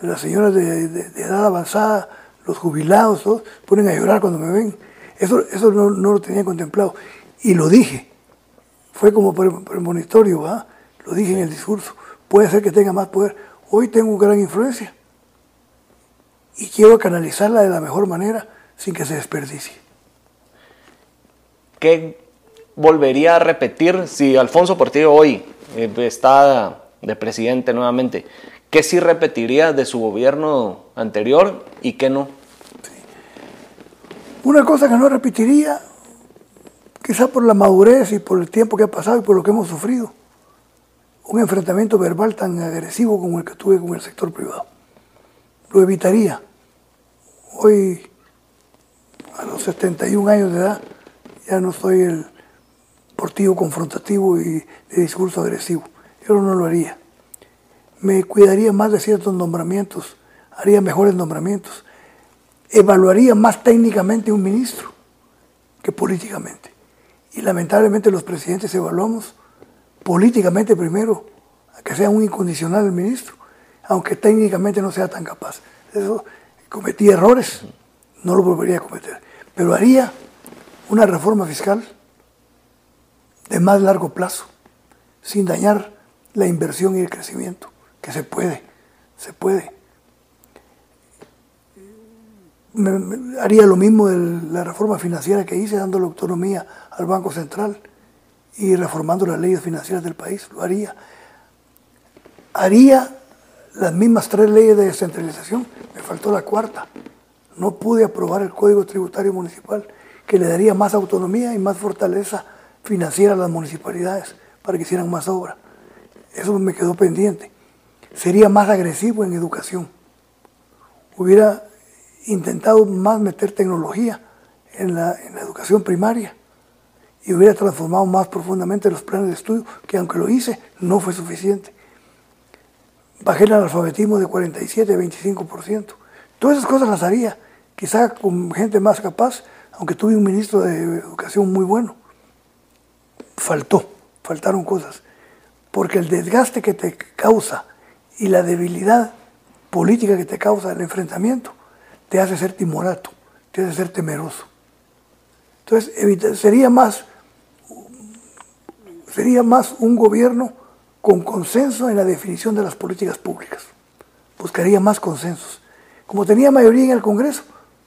Las señoras de, edad avanzada, los jubilados, todos ponen a llorar cuando me ven. Eso, eso no, lo tenía contemplado. Y lo dije. Fue como premonitorio, ¿va? Lo dije en el discurso. Puede ser que tenga más poder. Hoy tengo gran influencia y quiero canalizarla de la mejor manera sin que se desperdicie. ¿Qué volvería a repetir si Alfonso Portillo hoy eh, está de presidente nuevamente? ¿Qué sí repetiría de su gobierno anterior y qué no? Una cosa que no repetiría, quizá por la madurez y por el tiempo que ha pasado y por lo que hemos sufrido, un enfrentamiento verbal tan agresivo como el que tuve con el sector privado lo evitaría. Hoy, a los 71 años de edad, ya no soy el portivo confrontativo y de discurso agresivo. Yo no lo haría. Me cuidaría más de ciertos nombramientos, haría mejores nombramientos, evaluaría más técnicamente un ministro que políticamente. Y lamentablemente los presidentes evaluamos políticamente primero, a que sea un incondicional el ministro, aunque técnicamente no sea tan capaz. Eso, cometí errores, no lo volvería a cometer, pero haría una reforma fiscal de más largo plazo, sin dañar la inversión y el crecimiento, que se puede, se puede. haría lo mismo de la reforma financiera que hice, dándole autonomía al Banco Central y reformando las leyes financieras del país, lo haría. Haría las mismas tres leyes de descentralización, me faltó la cuarta. No pude aprobar el Código Tributario Municipal, que le daría más autonomía y más fortaleza financiera a las municipalidades para que hicieran más obra. Eso me quedó pendiente. Sería más agresivo en educación. Hubiera intentado más meter tecnología en la, en la educación primaria y hubiera transformado más profundamente los planes de estudio, que aunque lo hice, no fue suficiente bajé el analfabetismo de 47 a 25%. Todas esas cosas las haría, quizá con gente más capaz, aunque tuve un ministro de educación muy bueno. Faltó, faltaron cosas, porque el desgaste que te causa y la debilidad política que te causa el enfrentamiento te hace ser timorato, te hace ser temeroso. Entonces, sería más sería más un gobierno con consenso en la definición de las políticas públicas. Buscaría más consensos. Como tenía mayoría en el Congreso,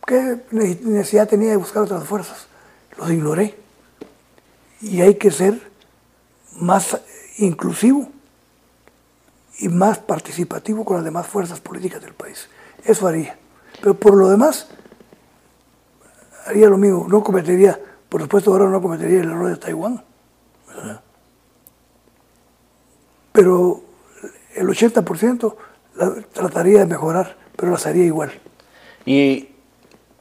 ¿qué necesidad tenía de buscar otras fuerzas? Los ignoré. Y hay que ser más inclusivo y más participativo con las demás fuerzas políticas del país. Eso haría. Pero por lo demás, haría lo mismo. No cometería, por supuesto, ahora no cometería el error de Taiwán. Pero el 80% trataría de mejorar, pero las haría igual. Y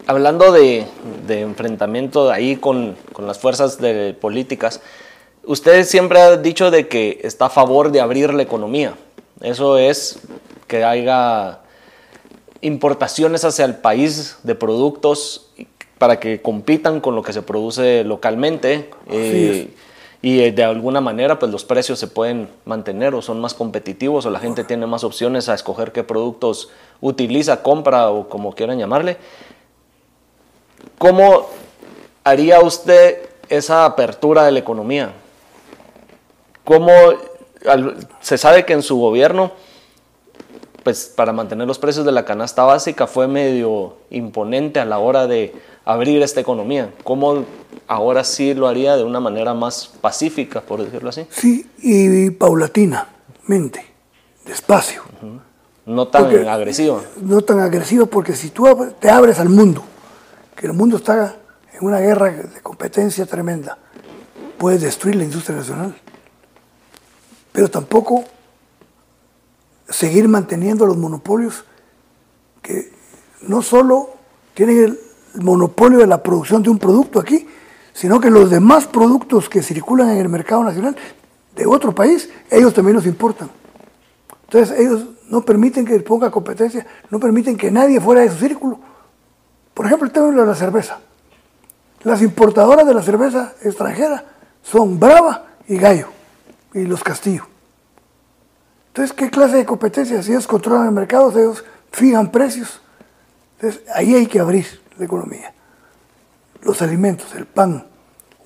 hablando de, enfrentamiento ahí con, con, las fuerzas de políticas, usted siempre ha dicho de que está a favor de abrir la economía. Eso es que haya importaciones hacia el país de productos para que compitan con lo que se produce localmente eh, y eh, de alguna manera pues los precios se pueden mantener o son más competitivos o la gente tiene más opciones a escoger qué productos utiliza, compra o como quieran llamarle. ¿Cómo haría usted esa apertura de la economía? ¿Cómo se sabe que en su gobierno pues para mantener los precios de la canasta básica fue medio imponente a la hora de abrir esta economía. ¿Cómo ahora sí lo haría de una manera más pacífica, por decirlo así? Sí, y paulatinamente, despacio. No tan agresivo. No tan agresivo porque si tú te abres al mundo, que el mundo está en una guerra de competencia tremenda, puedes destruir la industria nacional. Pero tampoco seguir manteniendo los monopolios que no solo tienen el monopolio de la producción de un producto aquí, sino que los demás productos que circulan en el mercado nacional de otro país, ellos también los importan. Entonces ellos no permiten que ponga competencia, no permiten que nadie fuera de su círculo. Por ejemplo, el tema de la cerveza. Las importadoras de la cerveza extranjera son Brava y Gallo y los Castillo. Entonces, ¿qué clase de competencia? Si ellos controlan el mercado, ellos fijan precios. Entonces, ahí hay que abrir la economía. Los alimentos, el pan.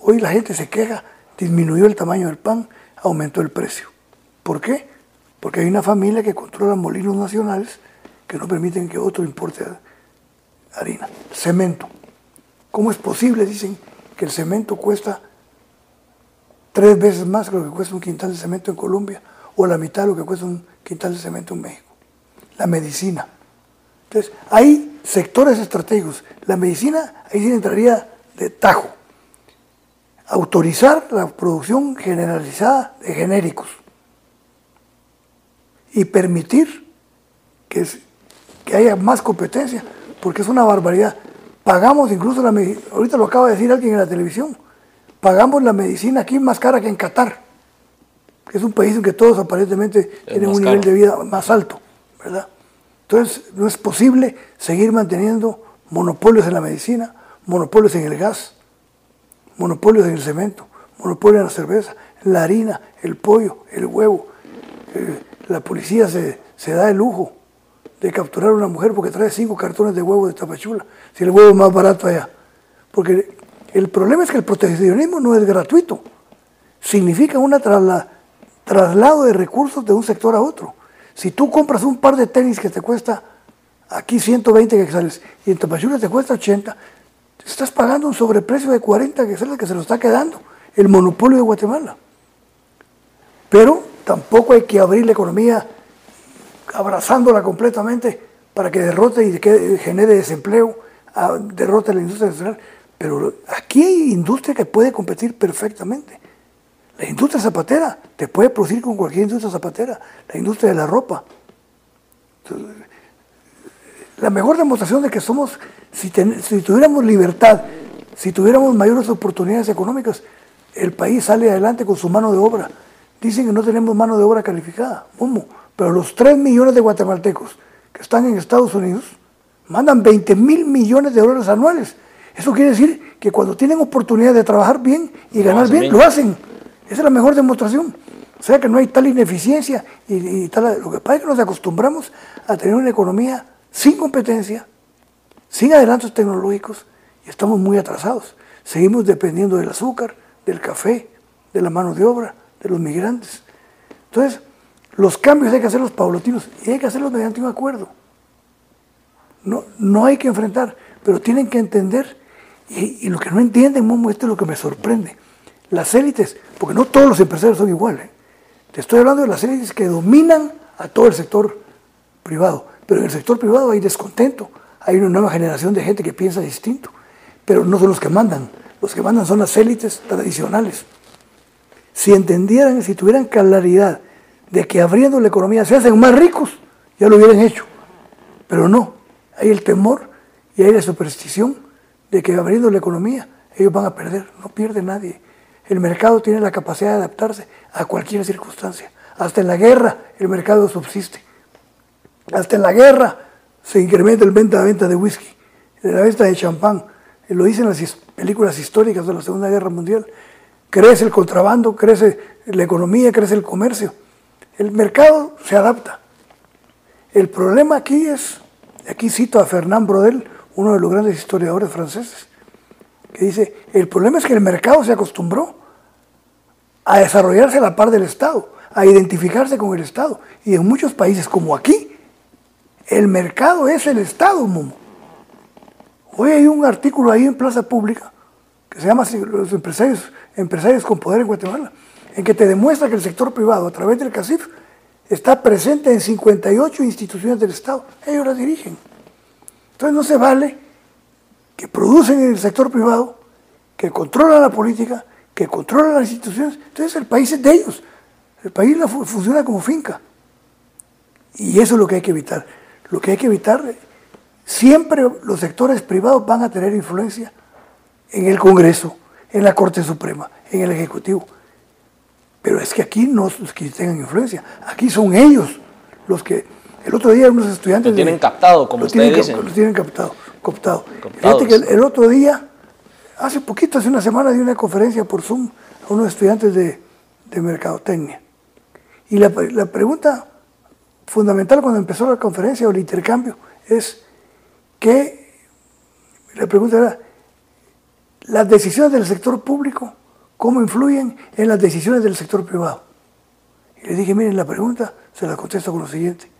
Hoy la gente se queja, disminuyó el tamaño del pan, aumentó el precio. ¿Por qué? Porque hay una familia que controla molinos nacionales que no permiten que otro importe harina. Cemento. ¿Cómo es posible, dicen, que el cemento cuesta tres veces más que lo que cuesta un quintal de cemento en Colombia? o la mitad de lo que cuesta un quintal de cemento en México. La medicina. Entonces, hay sectores estratégicos. La medicina, ahí sí entraría de tajo. Autorizar la producción generalizada de genéricos y permitir que, que haya más competencia, porque es una barbaridad. Pagamos incluso la medicina, ahorita lo acaba de decir alguien en la televisión, pagamos la medicina aquí más cara que en Qatar que es un país en que todos aparentemente tienen un nivel de vida más alto, ¿verdad? Entonces, no es posible seguir manteniendo monopolios en la medicina, monopolios en el gas, monopolios en el cemento, monopolios en la cerveza, la harina, el pollo, el huevo. Eh, la policía se, se, da el lujo de capturar a una mujer porque trae cinco cartones de huevo de tapachula, si el huevo es más barato allá. Porque el problema es que el proteccionismo no es gratuito. Significa trasladación traslado de recursos de un sector a otro. Si tú compras un par de tenis que te cuesta aquí 120 quetzales y en Tapachula te cuesta 80, estás pagando un sobreprecio de 40 quetzales que se lo está quedando el monopolio de Guatemala. Pero tampoco hay que abrir la economía abrazándola completamente para que derrote y que genere desempleo, derrote la industria nacional. Pero aquí hay industria que puede competir perfectamente. La industria zapatera te puede producir con cualquier industria zapatera, la industria de la ropa. La mejor demostración de que somos, si, tuviéramos libertad, si tuviéramos mayores oportunidades económicas, el país sale adelante con su mano de obra. Dicen que no tenemos mano de obra calificada. ¿Cómo? Pero los 3 millones de guatemaltecos que están en Estados Unidos mandan 20 mil millones de dólares anuales. Eso quiere decir que cuando tienen oportunidad de trabajar bien y ganar bien, lo hacen. Esa es la mejor demostración. O sea que no hay tal ineficiencia y, tal. Lo que pasa es que nos acostumbramos a tener una economía sin competencia, sin adelantos tecnológicos y estamos muy atrasados. Seguimos dependiendo del azúcar, del café, de la mano de obra, de los migrantes. Entonces, los cambios hay que hacerlos paulatinos y hay que hacerlos mediante un acuerdo. No, no hay que enfrentar, pero tienen que entender, y, lo que no entienden, Momo, esto es lo que me sorprende. Las élites, porque no todos los empresarios son iguales. Te estoy hablando de las élites que dominan a todo el sector privado, pero en el sector privado hay descontento, hay una nueva generación de gente que piensa distinto, pero no son los que mandan, los que mandan son las élites tradicionales. Si entendieran, si tuvieran claridad de que abriendo la economía se hacen más ricos, ya lo hubieran hecho. Pero no, hay el temor y hay la superstición de que abriendo la economía ellos van a perder. No pierde nadie. El mercado tiene la capacidad de adaptarse a cualquier circunstancia. Hasta en la guerra el mercado subsiste. Hasta en la guerra se incrementa el venta, venta de whisky, la venta de champán. Lo dicen las películas históricas de la Segunda Guerra Mundial. Crece el contrabando, crece la economía, crece el comercio. El mercado se adapta. El problema aquí es, aquí cito a Fernand Brodel, uno de los grandes historiadores franceses, que dice, el problema es que el mercado se acostumbró a desarrollarse a la par del Estado, a identificarse con el Estado. Y en muchos países como aquí, el mercado es el Estado, Momo. Hoy hay un artículo ahí en Plaza Pública que se llama Los empresarios, empresarios con poder en Guatemala en que te demuestra que el sector privado, a través del CACIF, está presente en 58 instituciones del Estado. Ellos las dirigen. Entonces no se vale que producen en el sector privado, que controlan la política, que controlan las instituciones. Entonces el país es de ellos. El país funciona como finca. Y eso es lo que hay que evitar. Lo que hay que evitar, siempre los sectores privados van a tener influencia en el Congreso, en la Corte Suprema, en el Ejecutivo. Pero es que aquí no es que tengan influencia, aquí son ellos los que. El otro día unos estudiantes. Lo tienen captado, como ustedes dicen. Lo tienen captado, cooptado. Fíjate que el, otro día, hace poquito, hace una semana, di una conferencia por Zoom a unos estudiantes de, de mercadotecnia. Y la, la pregunta fundamental cuando empezó la conferencia o el intercambio es que la pregunta era, las decisiones del sector público cómo influyen en las decisiones del sector privado. Y le dije, miren, la pregunta se la contesto con lo siguiente.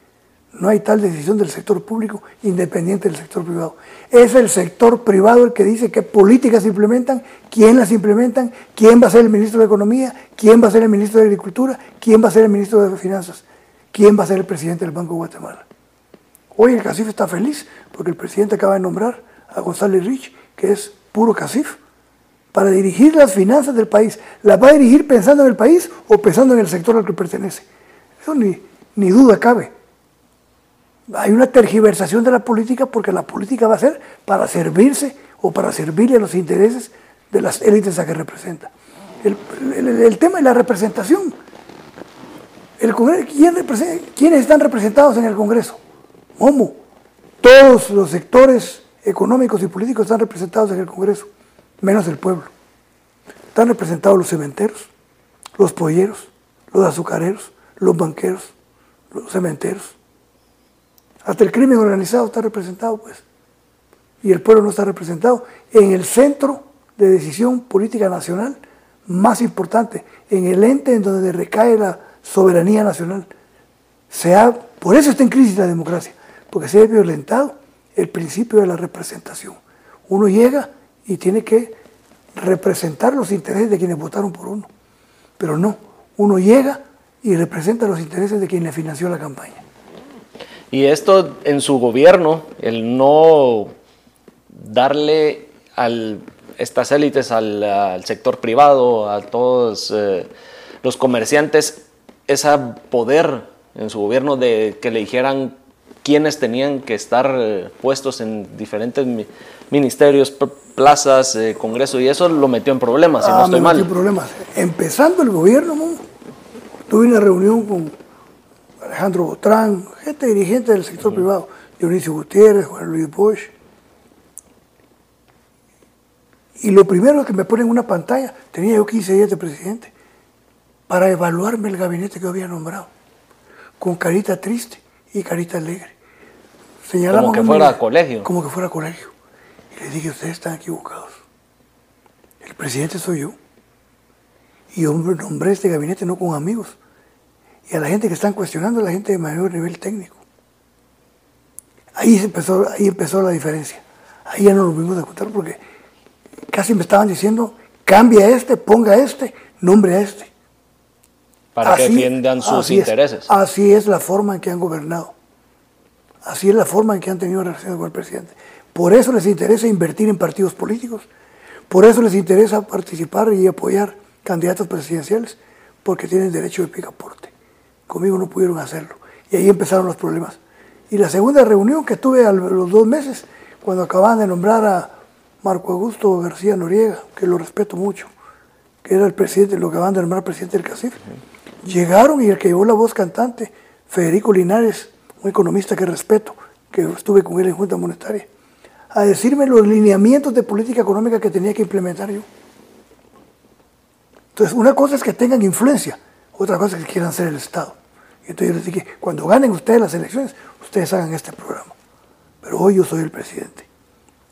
No hay tal decisión del sector público independiente del sector privado. Es el sector privado el que dice qué políticas se implementan, quién las implementan, quién va a ser el ministro de Economía, quién va a ser el ministro de Agricultura, quién va a ser el ministro de Finanzas, quién va a ser el presidente del Banco de Guatemala. Hoy el CACIF está feliz porque el presidente acaba de nombrar a González Rich, que es puro CACIF para dirigir las finanzas del país. ¿Las va a dirigir pensando en el país o pensando en el sector al que pertenece? Eso ni, ni duda cabe. Hay una tergiversación de la política porque la política va a ser para servirse o para servirle a los intereses de las élites a que representa. El, tema es la representación. El ¿quién ¿Quiénes están representados en el Congreso? ¿Cómo? Todos los sectores económicos y políticos están representados en el Congreso menos el pueblo. Están representados los cementeros, los polleros, los azucareros, los banqueros, los cementeros. Hasta el crimen organizado está representado, pues. Y el pueblo no está representado en el centro de decisión política nacional más importante, en el ente en donde recae la soberanía nacional. Se por eso está en crisis la democracia, porque se ha violentado el principio de la representación. Uno llega y tiene que representar los intereses de quienes votaron por uno. Pero no, uno llega y representa los intereses de quien le financió la campaña. Y esto en su gobierno, el no darle a estas élites, al, sector privado, a todos eh, los comerciantes, ese poder en su gobierno de que le dijeran quiénes tenían que estar eh, puestos en diferentes ministerios, plazas, eh, congreso, y eso lo metió en problemas, si no ah, estoy mal. En problemas. Empezando el gobierno, tuve una reunión con Alejandro Botrán, gente dirigente del sector privado, Dionisio Gutiérrez, Juan Luis Bosch. Y lo primero que me ponen en una pantalla, tenía yo 15 días de presidente, para evaluarme el gabinete que había nombrado, con carita triste y carita alegre. como que fuera colegio. Como que fuera colegio. Le dije, ustedes están equivocados. El presidente soy yo. Y yo nombré este gabinete no con amigos. Y a la gente que están cuestionando, a la gente de mayor nivel técnico. Ahí empezó, ahí empezó la diferencia. Ahí ya no nos vimos a juntar porque casi me estaban diciendo, cambia este, ponga este, nombre a este. Para que defiendan sus intereses. así es la forma en que han gobernado. Así es la forma en que han tenido relaciones con el presidente. Por eso les interesa invertir en partidos políticos. Por eso les interesa participar y apoyar candidatos presidenciales, porque tienen derecho de picaporte. Conmigo no pudieron hacerlo. Y ahí empezaron los problemas. Y la segunda reunión que tuve a los dos meses, cuando acababan de nombrar a Marco Augusto García Noriega, que lo respeto mucho, que era el presidente, lo acababan de nombrar presidente del CACIF, llegaron y el que llevó la voz cantante, Federico Linares, un economista que respeto, que estuve con él en Junta Monetaria, a decirme los lineamientos de política económica que tenía que implementar yo. Entonces, una cosa es que tengan influencia, otra cosa es que quieran ser el Estado. Entonces yo les dije, cuando ganen ustedes las elecciones, ustedes hagan este programa. Pero hoy yo soy el presidente.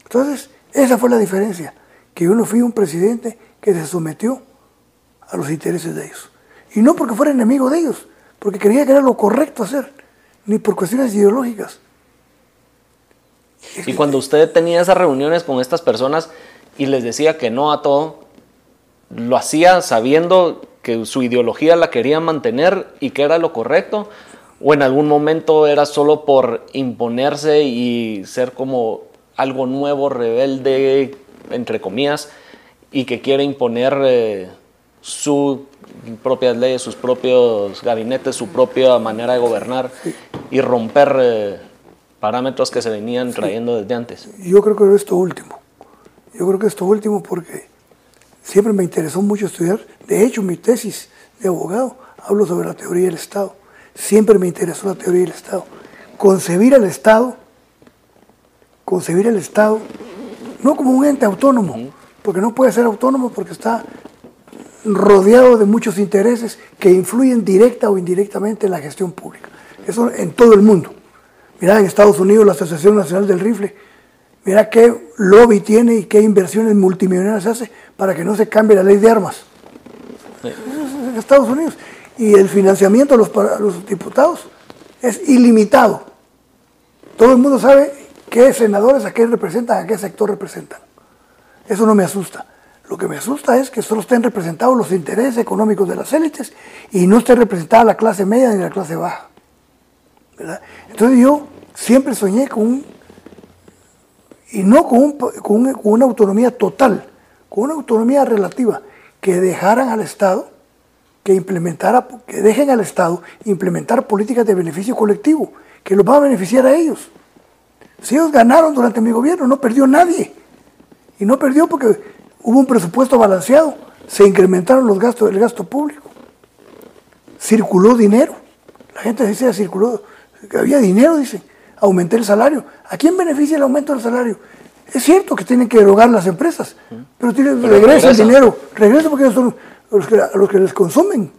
Entonces, esa fue la diferencia, que yo no fui un presidente que se sometió a los intereses de ellos. Y no porque fuera enemigo de ellos, porque creía que era lo correcto hacer, ni por cuestiones ideológicas. Y cuando usted tenía esas reuniones con estas personas y les decía que no a todo, lo hacía sabiendo que su ideología la quería mantener y que era lo correcto, o en algún momento era solo por imponerse y ser como algo nuevo, rebelde, entre comillas, y que quiere imponer eh, sus propias leyes, sus propios gabinetes, su propia manera de gobernar y romper eh, parámetros que se venían trayendo desde antes. Yo creo que esto último. Yo creo que esto último porque siempre me interesó mucho estudiar. De hecho, mi tesis de abogado hablo sobre la teoría del Estado. Siempre me interesó la teoría del Estado. Concebir al Estado, concebir al Estado, no como un ente autónomo, porque no puede ser autónomo porque está rodeado de muchos intereses que influyen directa o indirectamente en la gestión pública. Eso en todo el mundo. Mira, en Estados Unidos la Asociación Nacional del Rifle Mira qué lobby tiene y qué inversiones multimillonarias hace para que no se cambie la ley de armas. En Estados Unidos. Y el financiamiento a los, los diputados es ilimitado. Todo el mundo sabe qué senadores a qué representan, a qué sector representan. Eso no me asusta. Lo que me asusta es que solo estén representados los intereses económicos de las élites y no esté representada la clase media ni la clase baja. Entonces yo siempre soñé con un y no con, con, una autonomía total, con una autonomía relativa, que dejaran al Estado, que implementara, que dejen al Estado implementar políticas de beneficio colectivo, que los va a beneficiar a ellos. Si ellos ganaron durante mi gobierno, no perdió nadie. Y no perdió porque hubo un presupuesto balanceado, se incrementaron los gastos del gasto público, circuló dinero. La gente decía, circuló, que había dinero, dicen aumenté el salario. ¿A quién beneficia el aumento del salario? Es cierto que tienen que erogar las empresas, pero, regresa el dinero, regresa porque son los que, los que les consumen,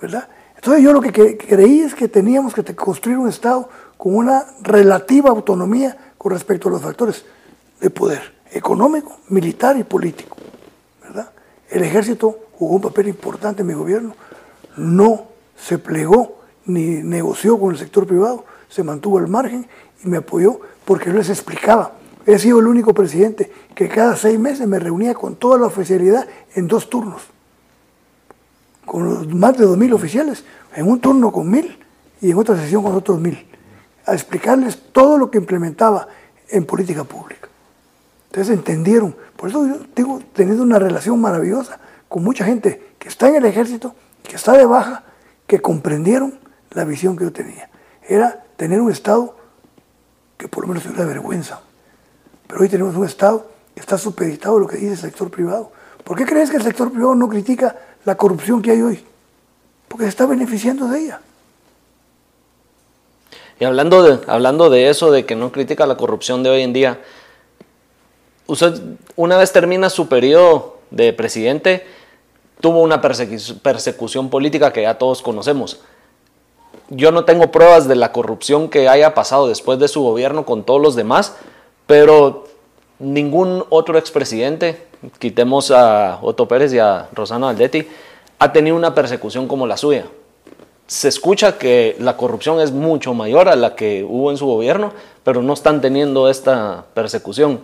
¿verdad? Entonces yo lo que creí es que teníamos que construir un Estado con una relativa autonomía con respecto a los factores de poder económico, militar y político, ¿verdad? El ejército jugó un papel importante en mi gobierno, no se plegó ni negoció con el sector privado, se mantuvo al margen y me apoyó porque yo les explicaba. He sido el único presidente que cada seis meses me reunía con toda la oficialidad en dos turnos, con los más de dos mil oficiales, en un turno con mil y en otra sesión con otros mil, a explicarles todo lo que implementaba en política pública. Entonces entendieron, por eso yo tengo tenido una relación maravillosa con mucha gente que está en el ejército, que está de baja, que comprendieron la visión que yo tenía. Era tener un Estado que por lo menos tuviera vergüenza. Pero hoy tenemos un Estado que está supeditado a lo que dice el sector privado. ¿Por qué crees que el sector privado no critica la corrupción que hay hoy? Porque se está beneficiando de ella. Y hablando de, hablando de eso, de que no critica la corrupción de hoy en día, usted una vez termina su periodo de presidente, tuvo una persecución política que ya todos conocemos yo no tengo pruebas de la corrupción que haya pasado después de su gobierno con todos los demás, pero ningún otro expresidente, quitemos a Otto Pérez y a Rosana Valdetti, ha tenido una persecución como la suya. Se escucha que la corrupción es mucho mayor a la que hubo en su gobierno, pero no están teniendo esta persecución.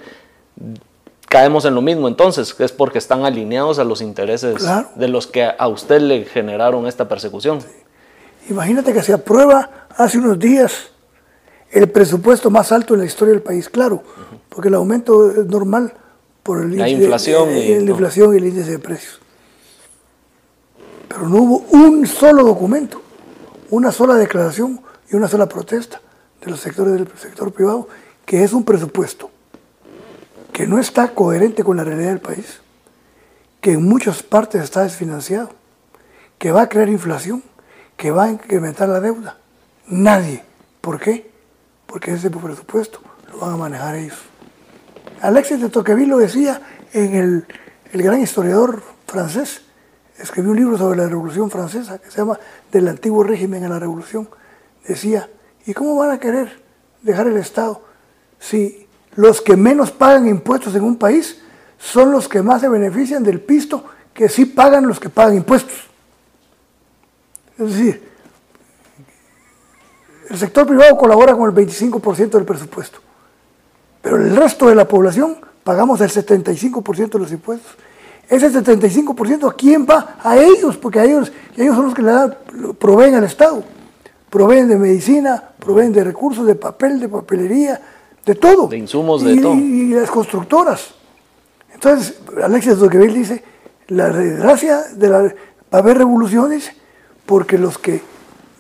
Caemos en lo mismo entonces, que es porque están alineados a los intereses de los que a usted le generaron esta persecución. Imagínate que se aprueba hace unos días el presupuesto más alto en la historia del país, claro, porque el aumento es normal por el la inflación, y, la inflación y el índice de precios. Pero no hubo un solo documento, una sola declaración y una sola protesta de los sectores del sector privado, que es un presupuesto que no está coherente con la realidad del país, que en muchas partes está desfinanciado, que va a crear inflación, que va a incrementar la deuda. Nadie. ¿Por qué? Porque ese presupuesto lo van a manejar ellos. Alexis de Tocqueville lo decía en el, el gran historiador francés, escribió un libro sobre la Revolución Francesa que se llama Del antiguo régimen a la Revolución. Decía, ¿y cómo van a querer dejar el Estado si los que menos pagan impuestos en un país son los que más se benefician del pisto que sí pagan los que pagan impuestos? Es decir, el sector privado colabora con el 25% del presupuesto, pero el resto de la población pagamos el 75% de los impuestos. Ese 75% a quién va? A ellos, porque a ellos, ellos son los que le dan, proveen al Estado. Proveen de medicina, proveen de recursos, de papel, de papelería, de todo. De insumos, de todo. Y las constructoras. Entonces, Alexis Tocqueville dice, la desgracia de la, va a haber revoluciones porque los que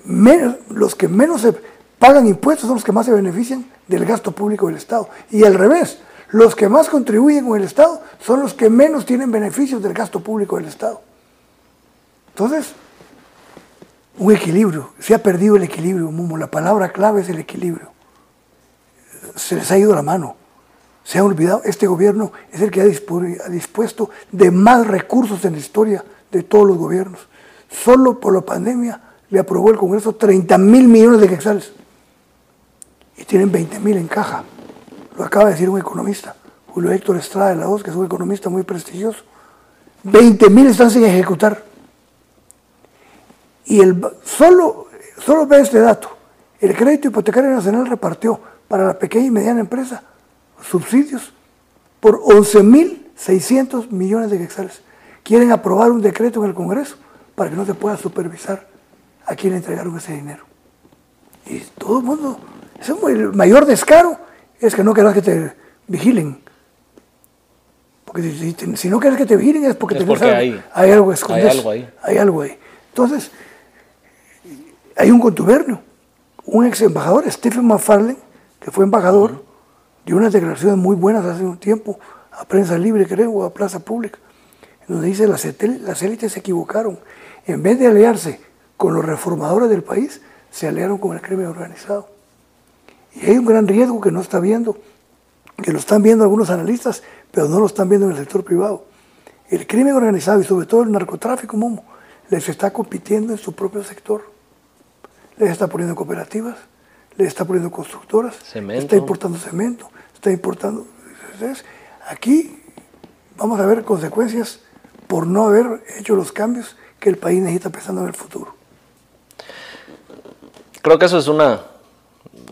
menos, los que menos se pagan impuestos son los que más se benefician del gasto público del Estado. Y al revés, los que más contribuyen con el Estado son los que menos tienen beneficios del gasto público del Estado. Entonces, un equilibrio. Se ha perdido el equilibrio, Mumo. La palabra clave es el equilibrio. Se les ha ido la mano. Se ha olvidado. Este gobierno es el que ha dispuesto de más recursos en la historia de todos los gobiernos. Solo por la pandemia le aprobó el Congreso 30 mil millones de quetzales. Y tienen 20 mil en caja. Lo acaba de decir un economista, Julio Héctor Estrada de la OZ, que es un economista muy prestigioso. 20 mil están sin ejecutar. Y el, solo, solo ve este dato. El Crédito Hipotecario Nacional repartió para la pequeña y mediana empresa subsidios por 11.600 millones de quetzales. Quieren aprobar un decreto en el Congreso para que no se pueda supervisar a quién entregaron ese dinero. Y todo el mundo, es el mayor descaro es que no querrás que te vigilen. Porque si, no quieres que te vigilen es porque, hay, algo escondido. Hay algo ahí. Hay algo ahí. Entonces, hay un contubernio. Un ex embajador, Stephen McFarlane, que fue embajador, dio unas declaraciones muy buenas hace un tiempo a prensa libre, creo, o a plaza pública, donde dice las élites se equivocaron. En vez de aliarse con los reformadores del país, se aliaron con el crimen organizado. Y hay un gran riesgo que no está viendo, que lo están viendo algunos analistas, pero no lo están viendo en el sector privado. El crimen organizado y sobre todo el narcotráfico, Momo, les está compitiendo en su propio sector. Les está poniendo cooperativas, les está poniendo constructoras, está importando cemento, está importando... aquí vamos a ver consecuencias por no haber hecho los cambios que el país necesita pensando en el futuro. Creo que eso es una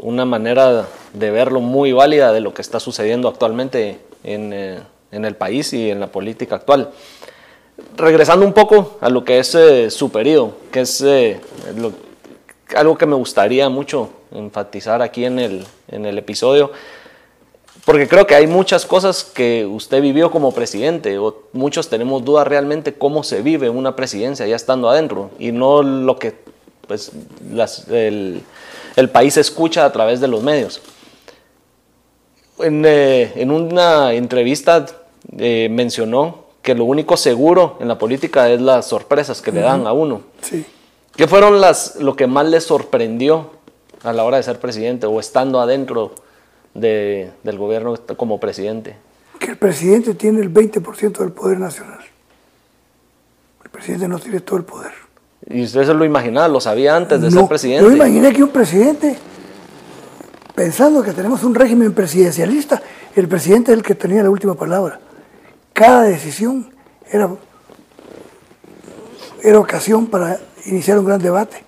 una manera de verlo muy válida de lo que está sucediendo actualmente en, eh, el país y en la política actual. Regresando un poco a lo que es eh, su periodo, que es eh, algo que me gustaría mucho enfatizar aquí en el, en el episodio, porque creo que hay muchas cosas que usted vivió como presidente, o muchos tenemos dudas realmente cómo se vive una presidencia ya estando adentro, y no lo que pues, las, el, el país escucha a través de los medios. En, eh, una entrevista eh, mencionó que lo único seguro en la política es las sorpresas que le dan a uno. Sí. ¿Qué fueron las, lo que más le sorprendió a la hora de ser presidente o estando adentro del gobierno como presidente? Que el presidente tiene el 20% del poder nacional. El presidente no tiene todo el poder. ¿Y usted se lo imaginaba? ¿Lo sabía antes de ser presidente? Yo imaginé que un presidente, pensando que tenemos un régimen presidencialista, El presidente es el que tenía la última palabra. Cada decisión era, era ocasión para iniciar un gran debate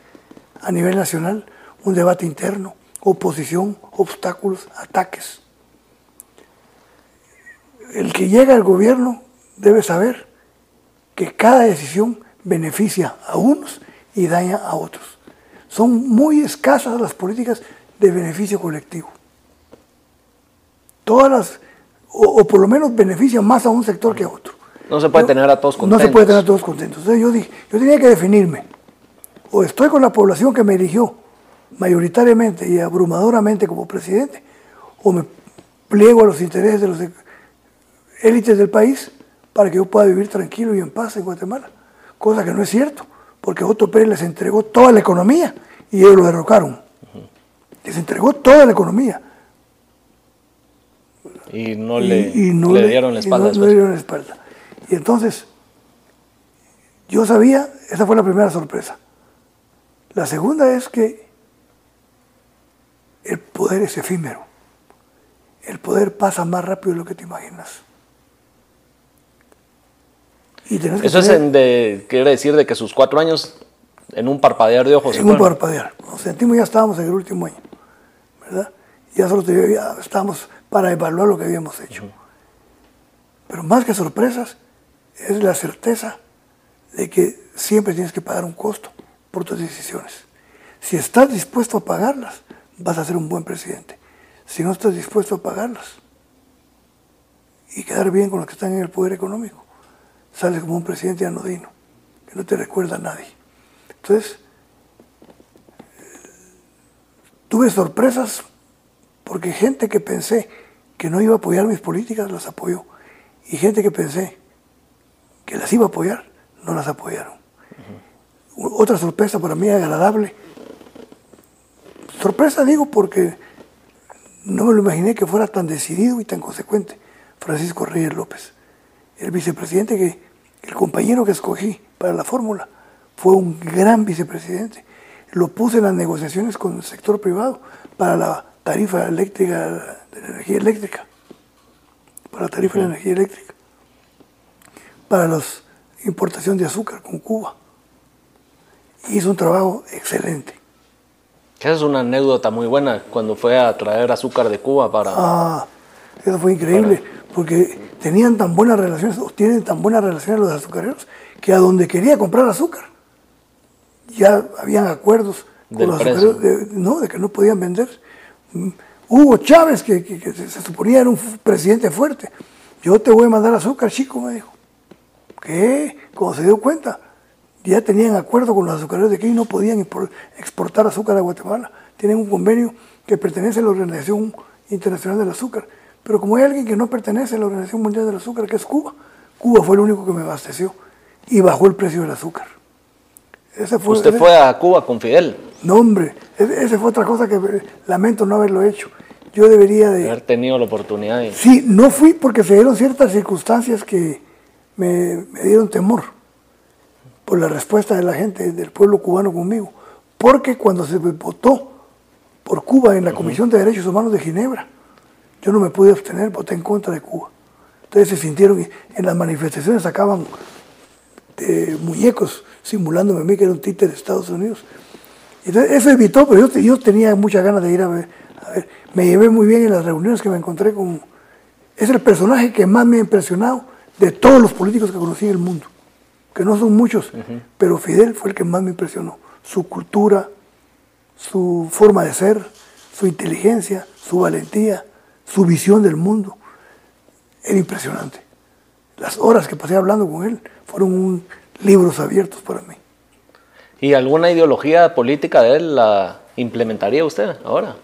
a nivel nacional, un debate interno, oposición, obstáculos, ataques. El que llega al gobierno debe saber que cada decisión beneficia a unos y daña a otros. Son muy escasas las políticas de beneficio colectivo. Todas las, o, por lo menos benefician más a un sector que a otro. No se puede tener a todos contentos. No se puede tener a todos contentos. Entonces yo dije, yo tenía que definirme. O estoy con la población que me eligió mayoritariamente y abrumadoramente como presidente, o me pliego a los intereses de los élites del país para que yo pueda vivir tranquilo y en paz en Guatemala. Cosa que no es cierto, porque Otto Pérez les entregó toda la economía y ellos lo derrocaron. Les entregó toda la economía. Y no le, dieron la espalda. no le dieron la espalda. Y entonces, yo sabía, esa fue la primera sorpresa. La segunda es que el poder es efímero. El poder pasa más rápido de lo que te imaginas. Eso es de, quiere decir de que sus cuatro años en un parpadear de ojos. En un parpadear. Nos sentimos ya estábamos en el último año, ¿verdad? Ya solo ya estábamos para evaluar lo que habíamos hecho. Pero más que sorpresas, es la certeza de que siempre tienes que pagar un costo por tus decisiones. Si estás dispuesto a pagarlas, vas a ser un buen presidente. Si no estás dispuesto a pagarlas y quedar bien con los que están en el poder económico, sales como un presidente anodino, que no te recuerda a nadie. Entonces, tuve sorpresas porque gente que pensé que no iba a apoyar mis políticas las apoyó y gente que pensé que las iba a apoyar no las apoyaron. Otra sorpresa para mí agradable. Sorpresa digo porque no me lo imaginé que fuera tan decidido y tan consecuente Francisco Reyes López, el vicepresidente que el compañero que escogí para la fórmula fue un gran vicepresidente. Lo puse en las negociaciones con el sector privado para la tarifa eléctrica, de la energía eléctrica, para la tarifa de la energía eléctrica, para la importación de azúcar con Cuba. Hizo un trabajo excelente. Esa es una anécdota muy buena cuando fue a traer azúcar de Cuba para... Ah, eso fue increíble, porque tenían tan buenas relaciones, o tienen tan buenas relaciones los azucareros, que a donde quería comprar azúcar, ya habían acuerdos con los azucareros, de, no, de que no podían vender. Mm, Hugo Chávez, que, se suponía era un presidente fuerte, yo te voy a mandar azúcar, chico, me dijo. ¿Qué? Cuando se dio cuenta, ya tenían acuerdo con los azucareros de que no podían exportar azúcar a Guatemala. Tienen un convenio que pertenece a la Organización Internacional del Azúcar pero como hay alguien que no pertenece a la Organización Mundial del Azúcar, que es Cuba, Cuba fue el único que me abasteció y bajó el precio del azúcar. ¿Usted fue a Cuba con Fidel? No, hombre, esa fue otra cosa que lamento no haberlo hecho. Yo debería de... Haber tenido la oportunidad. Sí, no fui porque se dieron ciertas circunstancias que me, me dieron temor por la respuesta de la gente, del pueblo cubano conmigo. Porque cuando se votó por Cuba en la Comisión de Derechos Humanos de Ginebra, yo no me pude abstener, voté en contra de Cuba. Entonces se sintieron, en las manifestaciones sacaban eh, muñecos simulándome a mí que era un títere de Estados Unidos. Entonces eso evitó, pero yo, yo tenía muchas ganas de ir a ver, a ver. Me llevé muy bien en las reuniones que me encontré con... Es el personaje que más me ha impresionado de todos los políticos que conocí en el mundo, que no son muchos, pero Fidel fue el que más me impresionó. Su cultura, su forma de ser, su inteligencia, su valentía, su visión del mundo. Era impresionante. Las horas que pasé hablando con él fueron libros abiertos para mí. ¿Y alguna ideología política de él la implementaría usted ahora?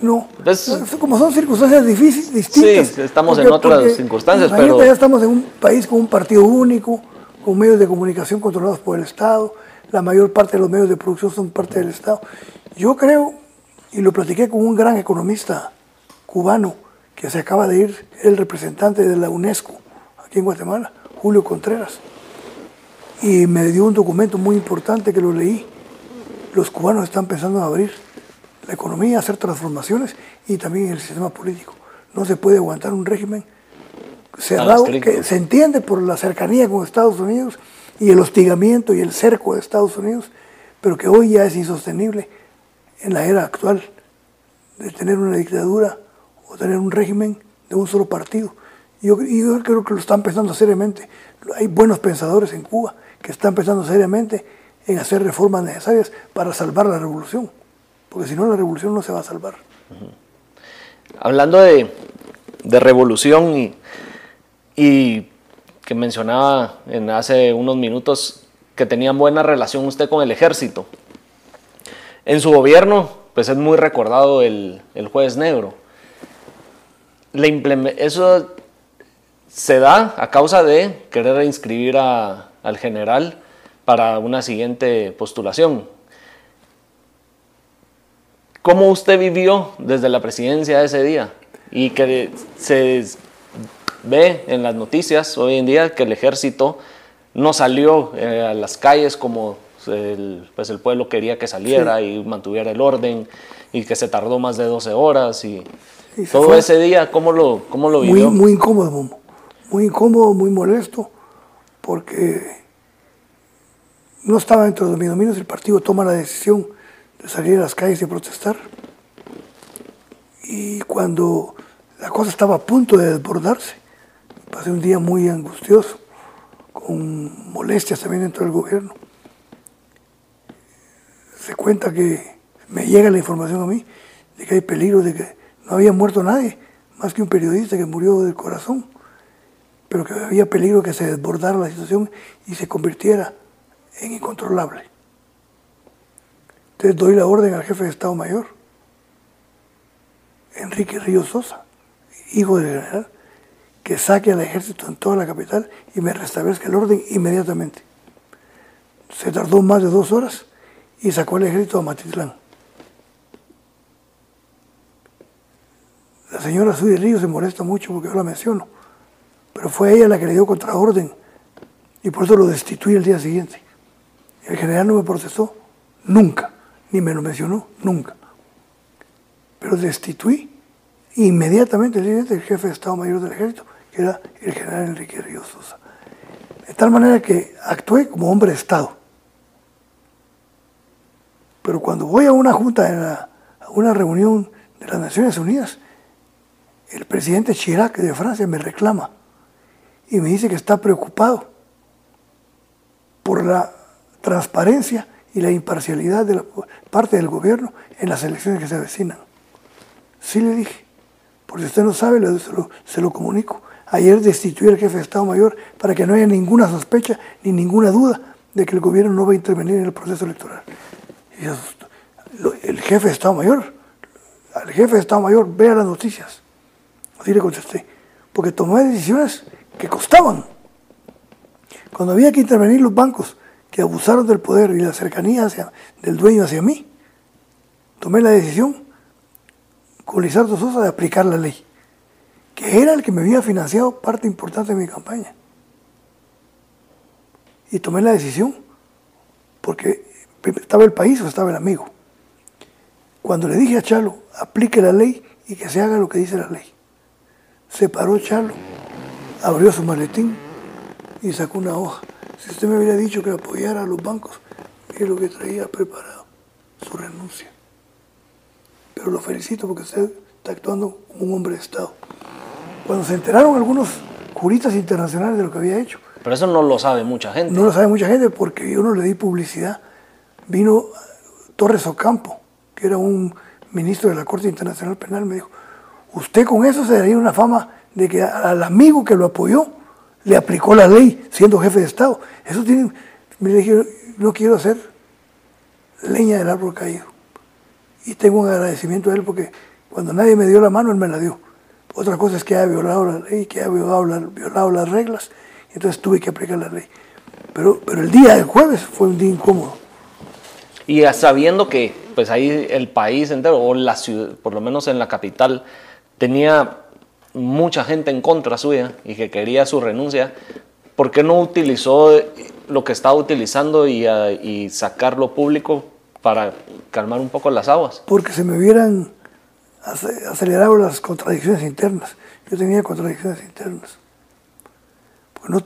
No, pues, como son circunstancias difíciles, distintas. Sí, estamos en otras circunstancias, pero... Ya estamos en un país con un partido único, con medios de comunicación controlados por el Estado, la mayor parte de los medios de producción son parte del Estado. Yo creo, y lo platiqué con un gran economista cubano que se acaba de ir, el representante de la UNESCO aquí en Guatemala, Julio Contreras. Y me dio un documento muy importante que lo leí. Los cubanos están pensando en abrir la economía, hacer transformaciones y también el sistema político. No se puede aguantar un régimen cerrado, que se entiende por la cercanía con Estados Unidos y el hostigamiento y el cerco de Estados Unidos, pero que hoy ya es insostenible en la era actual de tener una dictadura o tener un régimen de un solo partido. Yo, yo creo que lo están pensando seriamente. Hay buenos pensadores en Cuba que están pensando seriamente en hacer reformas necesarias para salvar la revolución, porque si no la revolución no se va a salvar. Hablando de, revolución y, y, que mencionaba en hace unos minutos que tenían buena relación usted con el ejército. En su gobierno, pues es muy recordado el, el jueves negro. eso se da a causa de querer inscribir a, al general para una siguiente postulación. ¿Cómo usted vivió desde la presidencia ese día? Y que se ve en las noticias hoy en día que el ejército no salió eh, a las calles como el, pues el pueblo quería que saliera y mantuviera el orden y que se tardó más de 12 horas y, todo ese día, ¿cómo lo, cómo lo vivió? Muy, muy incómodo, muy incómodo, muy molesto, porque no estaba dentro de mis dominios, el partido toma la decisión de salir a las calles y protestar. Y cuando la cosa estaba a punto de desbordarse, pasé un día muy angustioso, con molestias también dentro del gobierno. Se cuenta que me llega la información a mí de que hay peligro de que no había muerto nadie, más que un periodista que murió del corazón, pero que había peligro que se desbordara la situación y se convirtiera en incontrolable. Entonces doy la orden al jefe de Estado Mayor, Enrique Río Sosa, hijo del general, que saque al ejército en toda la capital y me restablezca el orden inmediatamente. Se tardó más de dos horas y sacó al ejército a Matitlán. La señora Suy Río se molesta mucho porque yo la menciono, pero fue ella la que le dio contraorden y por eso lo destituí el día siguiente. El general no me procesó nunca, ni me lo mencionó nunca. Pero destituí inmediatamente el jefe de Estado Mayor del Ejército, que era el general Enrique Ríos Sosa. De tal manera que actué como hombre de Estado. Pero cuando voy a una junta, a una reunión de las Naciones Unidas, el presidente Chirac de Francia me reclama y me dice que está preocupado por la transparencia y la imparcialidad de la parte del gobierno en las elecciones que se avecinan. Sí le dije, porque si usted no sabe, se lo, comunico. Ayer destituí al jefe de Estado Mayor para que no haya ninguna sospecha ni ninguna duda de que el gobierno no va a intervenir en el proceso electoral. El jefe de Estado Mayor, al jefe de Estado Mayor, vea las noticias. Así le contesté. Porque tomé decisiones que costaban. Cuando había que intervenir los bancos que abusaron del poder y la cercanía del dueño hacia mí, tomé la decisión con Lizardo Sosa de aplicar la ley, que era el que me había financiado parte importante de mi campaña. Y tomé la decisión porque estaba el país o estaba el amigo. Cuando le dije a Chalo, aplique la ley y que se haga lo que dice la ley. Se paró Chalo, abrió su maletín y sacó una hoja si usted me hubiera dicho que apoyara a los bancos, es lo que traía preparado, su renuncia. Pero lo felicito porque usted está actuando como un hombre de Estado. Cuando se enteraron algunos juristas internacionales de lo que había hecho. Pero eso no lo sabe mucha gente. No lo sabe mucha gente porque yo no le di publicidad. Vino Torres Ocampo, que era un ministro de la Corte Internacional Penal, me dijo, usted con eso se daría una fama de que al amigo que lo apoyó le aplicó la ley siendo jefe de Estado. Eso tiene, me dije, no quiero hacer leña del árbol caído. Y tengo un agradecimiento a él porque cuando nadie me dio la mano, él me la dio. Otra cosa es que haya violado la ley, que haya violado, violado las reglas, entonces tuve que aplicar la ley. Pero, pero el día del jueves fue un día incómodo. Y sabiendo que pues ahí el país entero, o la ciudad, por lo menos en la capital, tenía mucha gente en contra suya y que quería su renuncia, ¿por qué no utilizó lo que estaba utilizando y, sacarlo público para calmar un poco las aguas? Porque se me hubieran aceleraba las contradicciones internas. Yo tenía contradicciones internas. no,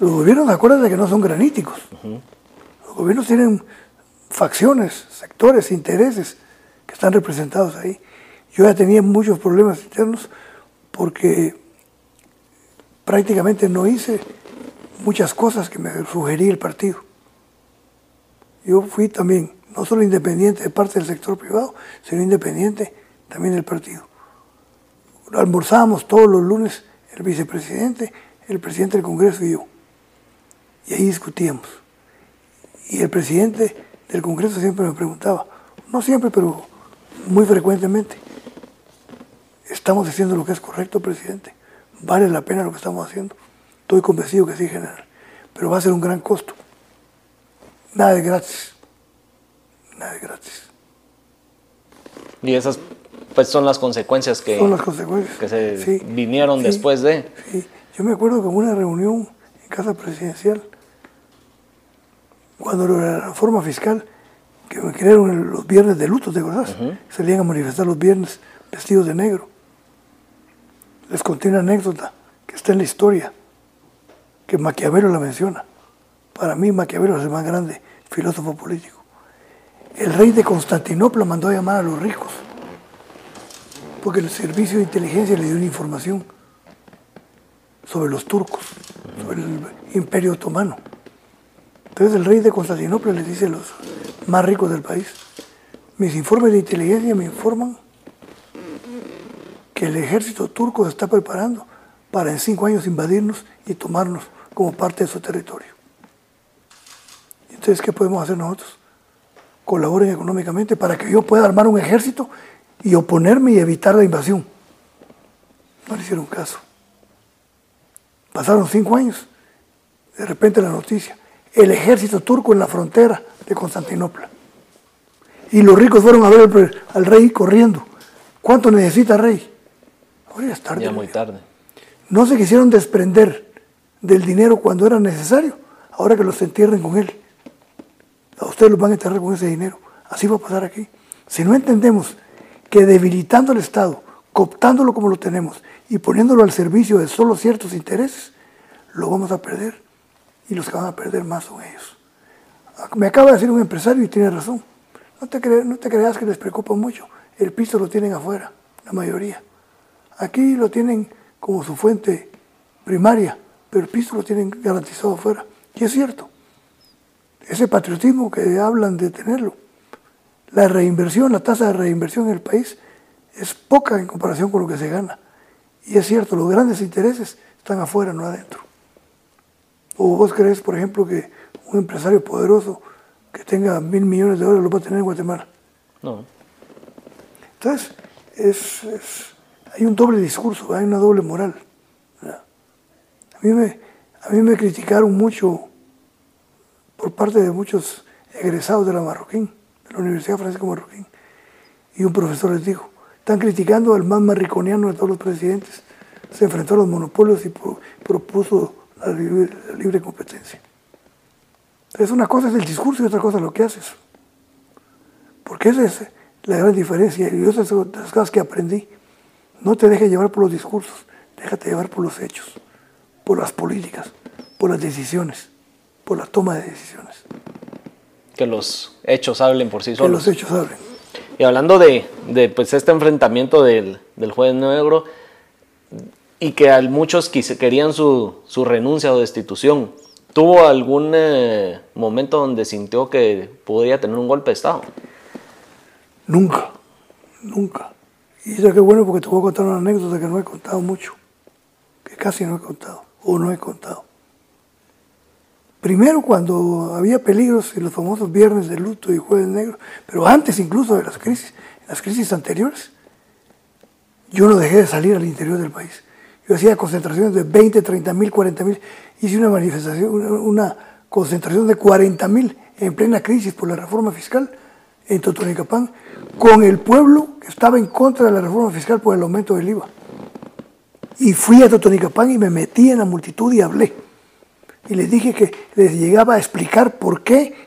los gobiernos, acuérdense que no son graníticos. Los gobiernos tienen facciones, sectores, intereses que están representados ahí. Yo ya tenía muchos problemas internos porque prácticamente no hice muchas cosas que me sugería el partido. Yo fui también no solo independiente de parte del sector privado, sino independiente también del partido. Almorzábamos todos los lunes el vicepresidente, el presidente del Congreso y yo. Y ahí discutíamos. Y el presidente del Congreso siempre me preguntaba, no siempre, pero muy frecuentemente, ¿estamos haciendo lo que es correcto, presidente? ¿Vale la pena lo que estamos haciendo? Estoy convencido que sí, general, pero va a ser un gran costo. Nada de gratis. Nada de gratis. Y esas pues son las consecuencias que, son las consecuencias. que se vinieron después de... Sí. Yo me acuerdo que en una reunión en casa presidencial, cuando la reforma fiscal, que me crearon los viernes de luto, ¿te acordás? Salían a manifestar los viernes vestidos de negro. Les conté una anécdota que está en la historia, que Maquiavelo la menciona. Para mí Maquiavelo es el más grande filósofo político. El rey de Constantinopla mandó a llamar a los ricos, porque el servicio de inteligencia le dio una información sobre los turcos, sobre el imperio otomano. Entonces el rey de Constantinopla le dice a los más ricos del país, mis informes de inteligencia me informan que el ejército turco se está preparando para en cinco años invadirnos y tomarnos como parte de su territorio. Entonces, ¿qué podemos hacer nosotros? Colaboren económicamente para que yo pueda armar un ejército y oponerme y evitar la invasión. No le hicieron caso. Pasaron cinco años. De repente la noticia. El ejército turco en la frontera de Constantinopla. Y los ricos fueron a ver al, rey corriendo. ¿Cuánto necesita rey? Ahora ya es tarde. Ya muy tarde. No se quisieron desprender del dinero cuando era necesario. Ahora que los entierren con él. A ustedes los van a enterrar con ese dinero. Así va a pasar aquí. Si no entendemos que debilitando el Estado, cooptándolo como lo tenemos y poniéndolo al servicio de solo ciertos intereses, lo vamos a perder. Y los que van a perder más son ellos. Me acaba de decir un empresario y tiene razón. No te, no te creas que les preocupa mucho. El piso lo tienen afuera, la mayoría. Aquí lo tienen como su fuente primaria, pero el piso lo tienen garantizado afuera. Y es cierto ese patriotismo que hablan de tenerlo. La reinversión, la tasa de reinversión en el país es poca en comparación con lo que se gana. Y es cierto, los grandes intereses están afuera, no adentro. ¿O vos crees, por ejemplo, que un empresario poderoso que tenga mil millones de dólares lo va a tener en Guatemala? No. Entonces, hay un doble discurso, hay una doble moral. A mí me, a mí me criticaron mucho por parte de muchos egresados de la Marroquín, de la Universidad Francisco Marroquín. Y un profesor les dijo, están criticando al más marriconiano de todos los presidentes. Se enfrentó a los monopolios y propuso la libre, competencia. Es una cosa es el discurso y otra cosa es lo que haces. Porque esa es la gran diferencia. Y esas son las cosas que aprendí. No te dejes llevar por los discursos, déjate llevar por los hechos, por las políticas, por las decisiones por la toma de decisiones. Que los hechos hablen por sí solos. Que los hechos hablen. Y hablando de, de pues, este enfrentamiento del, del, juez negro y que a muchos querían su, su, renuncia o destitución, ¿tuvo algún eh, momento donde sintió que podía tener un golpe de Estado? Nunca, nunca. Y ya que bueno porque te voy a contar una anécdota que no he contado mucho, que casi no he contado, o no he contado. Primero cuando había peligros y los famosos viernes de luto y jueves negros, pero antes incluso de las crisis, las crisis anteriores, yo no dejé de salir al interior del país. Yo hacía concentraciones de 20, 30 mil, 40 mil. Hice una manifestación, una, concentración de 40 mil en plena crisis por la reforma fiscal en Totonicapán, con el pueblo que estaba en contra de la reforma fiscal por el aumento del IVA. Y fui a Totonicapán y me metí en la multitud y hablé y les dije que les llegaba a explicar por qué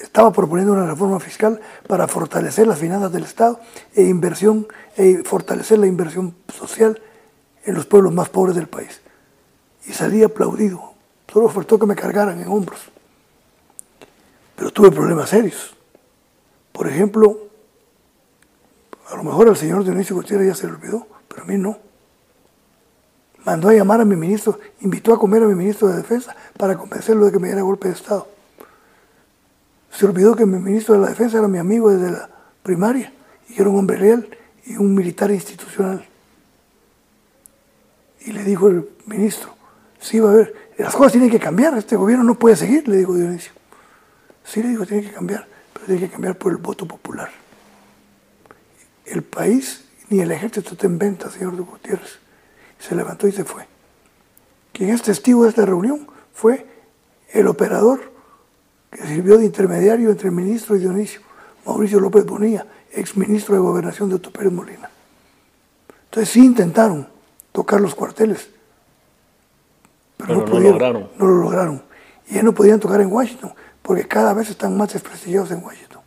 estaba proponiendo una reforma fiscal para fortalecer las finanzas del Estado e inversión e fortalecer la inversión social en los pueblos más pobres del país. Y salí aplaudido. Solo faltó que me cargaran en hombros. Pero tuve problemas serios. Por ejemplo, a lo mejor al señor Dionisio Gutiérrez ya se le olvidó, pero a mí no. Mandó a llamar a mi ministro, invitó a comer a mi ministro de Defensa para convencerlo de que me diera golpe de Estado. Se olvidó que mi ministro de la Defensa era mi amigo desde la primaria y era un hombre leal y un militar institucional. Y le dijo el ministro, sí va a ver, las cosas tienen que cambiar, este gobierno no puede seguir, le dijo Dionisio. Sí, le dijo, tiene que cambiar, pero tiene que cambiar por el voto popular. El país ni el ejército está en venta, señor Gutiérrez. Se levantó y se fue. Quien es testigo de esta reunión fue el operador que sirvió de intermediario entre el ministro y Dionisio, Mauricio López Bonilla, ex ministro de Gobernación de Otto Pérez Molina. Entonces sí intentaron tocar los cuarteles, pero, no, lo lograron. No lo lograron. Y ya no podían tocar en Washington, porque cada vez están más desprestigiados en Washington.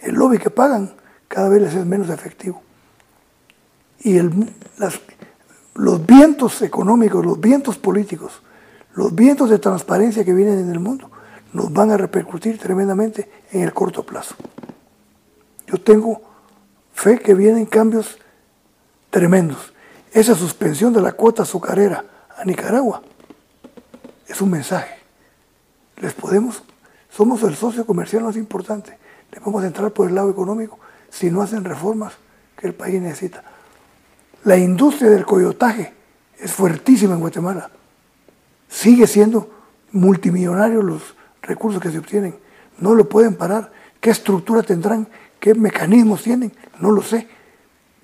El lobby que pagan cada vez les es menos efectivo. Y los vientos económicos, los vientos políticos, los vientos de transparencia que vienen en el mundo, nos van a repercutir tremendamente en el corto plazo. Yo tengo fe que vienen cambios tremendos. Esa suspensión de la cuota azucarera a Nicaragua es un mensaje. Les podemos, somos el socio comercial más importante. Le podemos entrar por el lado económico si no hacen reformas que el país necesita. La industria del coyotaje es fuertísima en Guatemala. Sigue siendo multimillonario los recursos que se obtienen. No lo pueden parar. ¿Qué estructura tendrán? ¿Qué mecanismos tienen? No lo sé.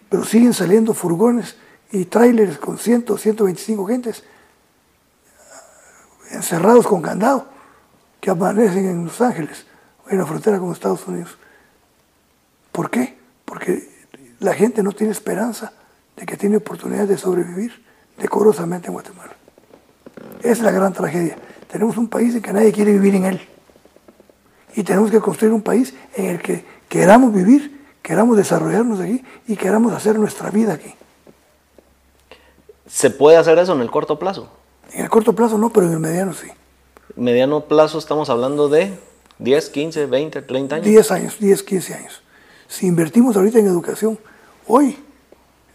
Pero siguen saliendo furgones y tráileres con 100, 125 gentes encerrados con candado que amanecen en Los Ángeles en la frontera con Estados Unidos. ¿Por qué? Porque la gente no tiene esperanza de que tiene oportunidad de sobrevivir decorosamente en Guatemala. Es la gran tragedia. Tenemos un país en que nadie quiere vivir en él. Y tenemos que construir un país en el que queramos vivir, queramos desarrollarnos aquí y queramos hacer nuestra vida aquí. ¿Se puede hacer eso en el corto plazo? En el corto plazo no, pero en el mediano sí. Mediano plazo estamos hablando de 10, 15, 20, 30 años. 10 años, 10, 15 años. Si invertimos ahorita en educación, hoy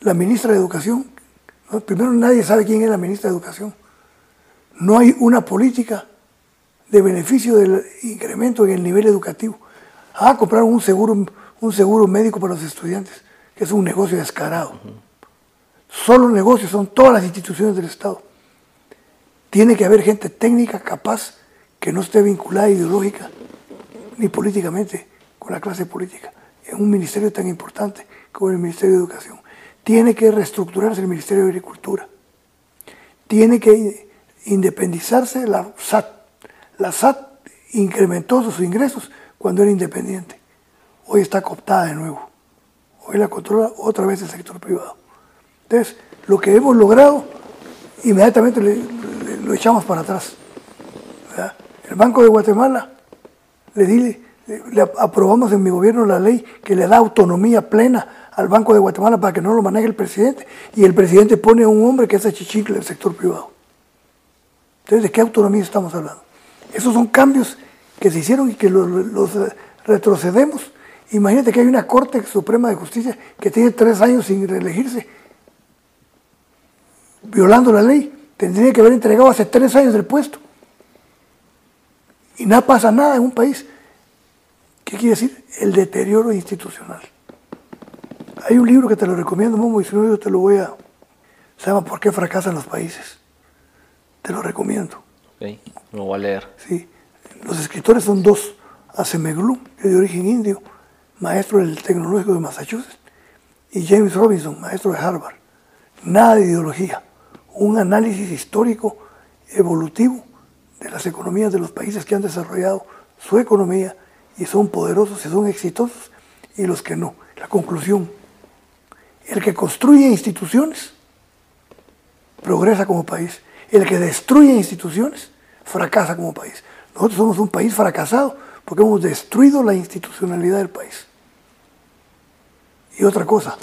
la ministra de Educación, primero nadie sabe quién es la ministra de Educación. No hay una política de beneficio del incremento en el nivel educativo. Ah, comprar un seguro, un seguro médico para los estudiantes, que es un negocio descarado. Solo negocios son todas las instituciones del Estado. Tiene que haber gente técnica capaz que no esté vinculada ideológica ni políticamente con la clase política en un ministerio tan importante como el Ministerio de Educación. Tiene que reestructurarse el Ministerio de Agricultura. Tiene que independizarse la SAT. La SAT incrementó sus ingresos cuando era independiente. Hoy está cooptada de nuevo. Hoy la controla otra vez el sector privado. Entonces, lo que hemos logrado, inmediatamente lo echamos para atrás. El Banco de Guatemala, le, di, le aprobamos en mi gobierno la ley que le da autonomía plena al Banco de Guatemala para que no lo maneje el presidente. Y el presidente pone a un hombre que es chichicle del sector privado. Entonces, ¿de qué autonomía estamos hablando? Esos son cambios que se hicieron y que los, retrocedemos. Imagínate que hay una Corte Suprema de Justicia que tiene tres años sin reelegirse, violando la ley. Tendría que haber entregado hace tres años del puesto. Y nada pasa nada en un país. ¿Qué quiere decir? El deterioro institucional. Hay un libro que te lo recomiendo, Momo, y si no yo te lo voy a... Se llama ¿Por qué fracasan los países? Te lo recomiendo. Ok, lo voy a leer. Sí. Los escritores son dos. Acemoglu, que es de origen indio, maestro del Tecnológico de Massachusetts, y James Robinson, maestro de Harvard. Nada de ideología. Un análisis histórico, evolutivo, de las economías de los países que han desarrollado su economía y son poderosos y son exitosos, y los que no. La conclusión, el que construye instituciones progresa como país. El que destruye instituciones fracasa como país. Nosotros somos un país fracasado porque hemos destruido la institucionalidad del país. Y otra cosa,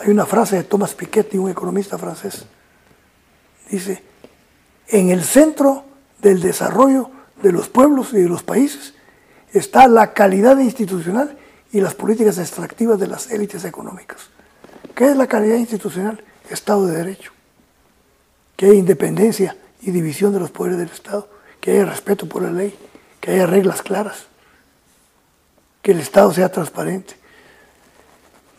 hay una frase de Thomas Piketty, un economista francés, dice, en el centro del desarrollo de los pueblos y de los países está la calidad institucional y las políticas extractivas de las élites económicas. ¿Qué es la calidad institucional? Estado de Derecho. Que haya independencia y división de los poderes del Estado. Que haya respeto por la ley. Que haya reglas claras. Que el Estado sea transparente.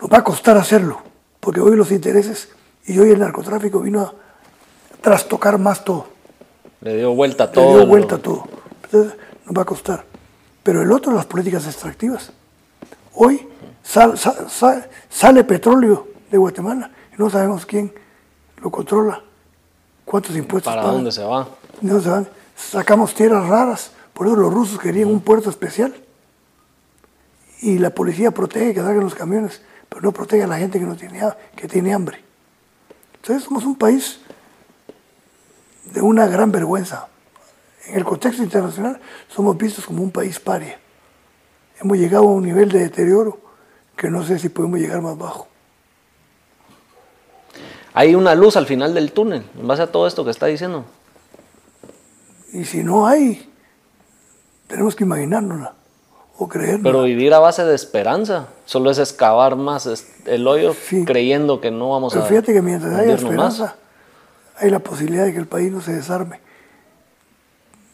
Nos va a costar hacerlo, porque hoy los intereses y hoy el narcotráfico vino a trastocar más todo. Le dio vuelta a todo. Le dio vuelta a todo. Entonces, nos va a costar. Pero el otro, las políticas extractivas. Hoy sale petróleo de Guatemala y no sabemos quién lo controla, cuántos impuestos ¿Para dónde se va? No se van. Sacamos tierras raras, por eso los rusos querían un puerto especial. Y la policía protege que salgan los camiones, pero no protege a la gente que, no tiene, que tiene hambre. Entonces somos un país de una gran vergüenza. En el contexto internacional somos vistos como un país paria. Hemos llegado a un nivel de deterioro que no sé si podemos llegar más bajo. Hay una luz al final del túnel, en base a todo esto que está diciendo. Y si no hay, tenemos que imaginárnosla o creerla. Pero vivir a base de esperanza, solo es excavar más el hoyo creyendo que no vamos Pero a. fíjate que mientras haya esperanza, hay la posibilidad de que el país no se desarme.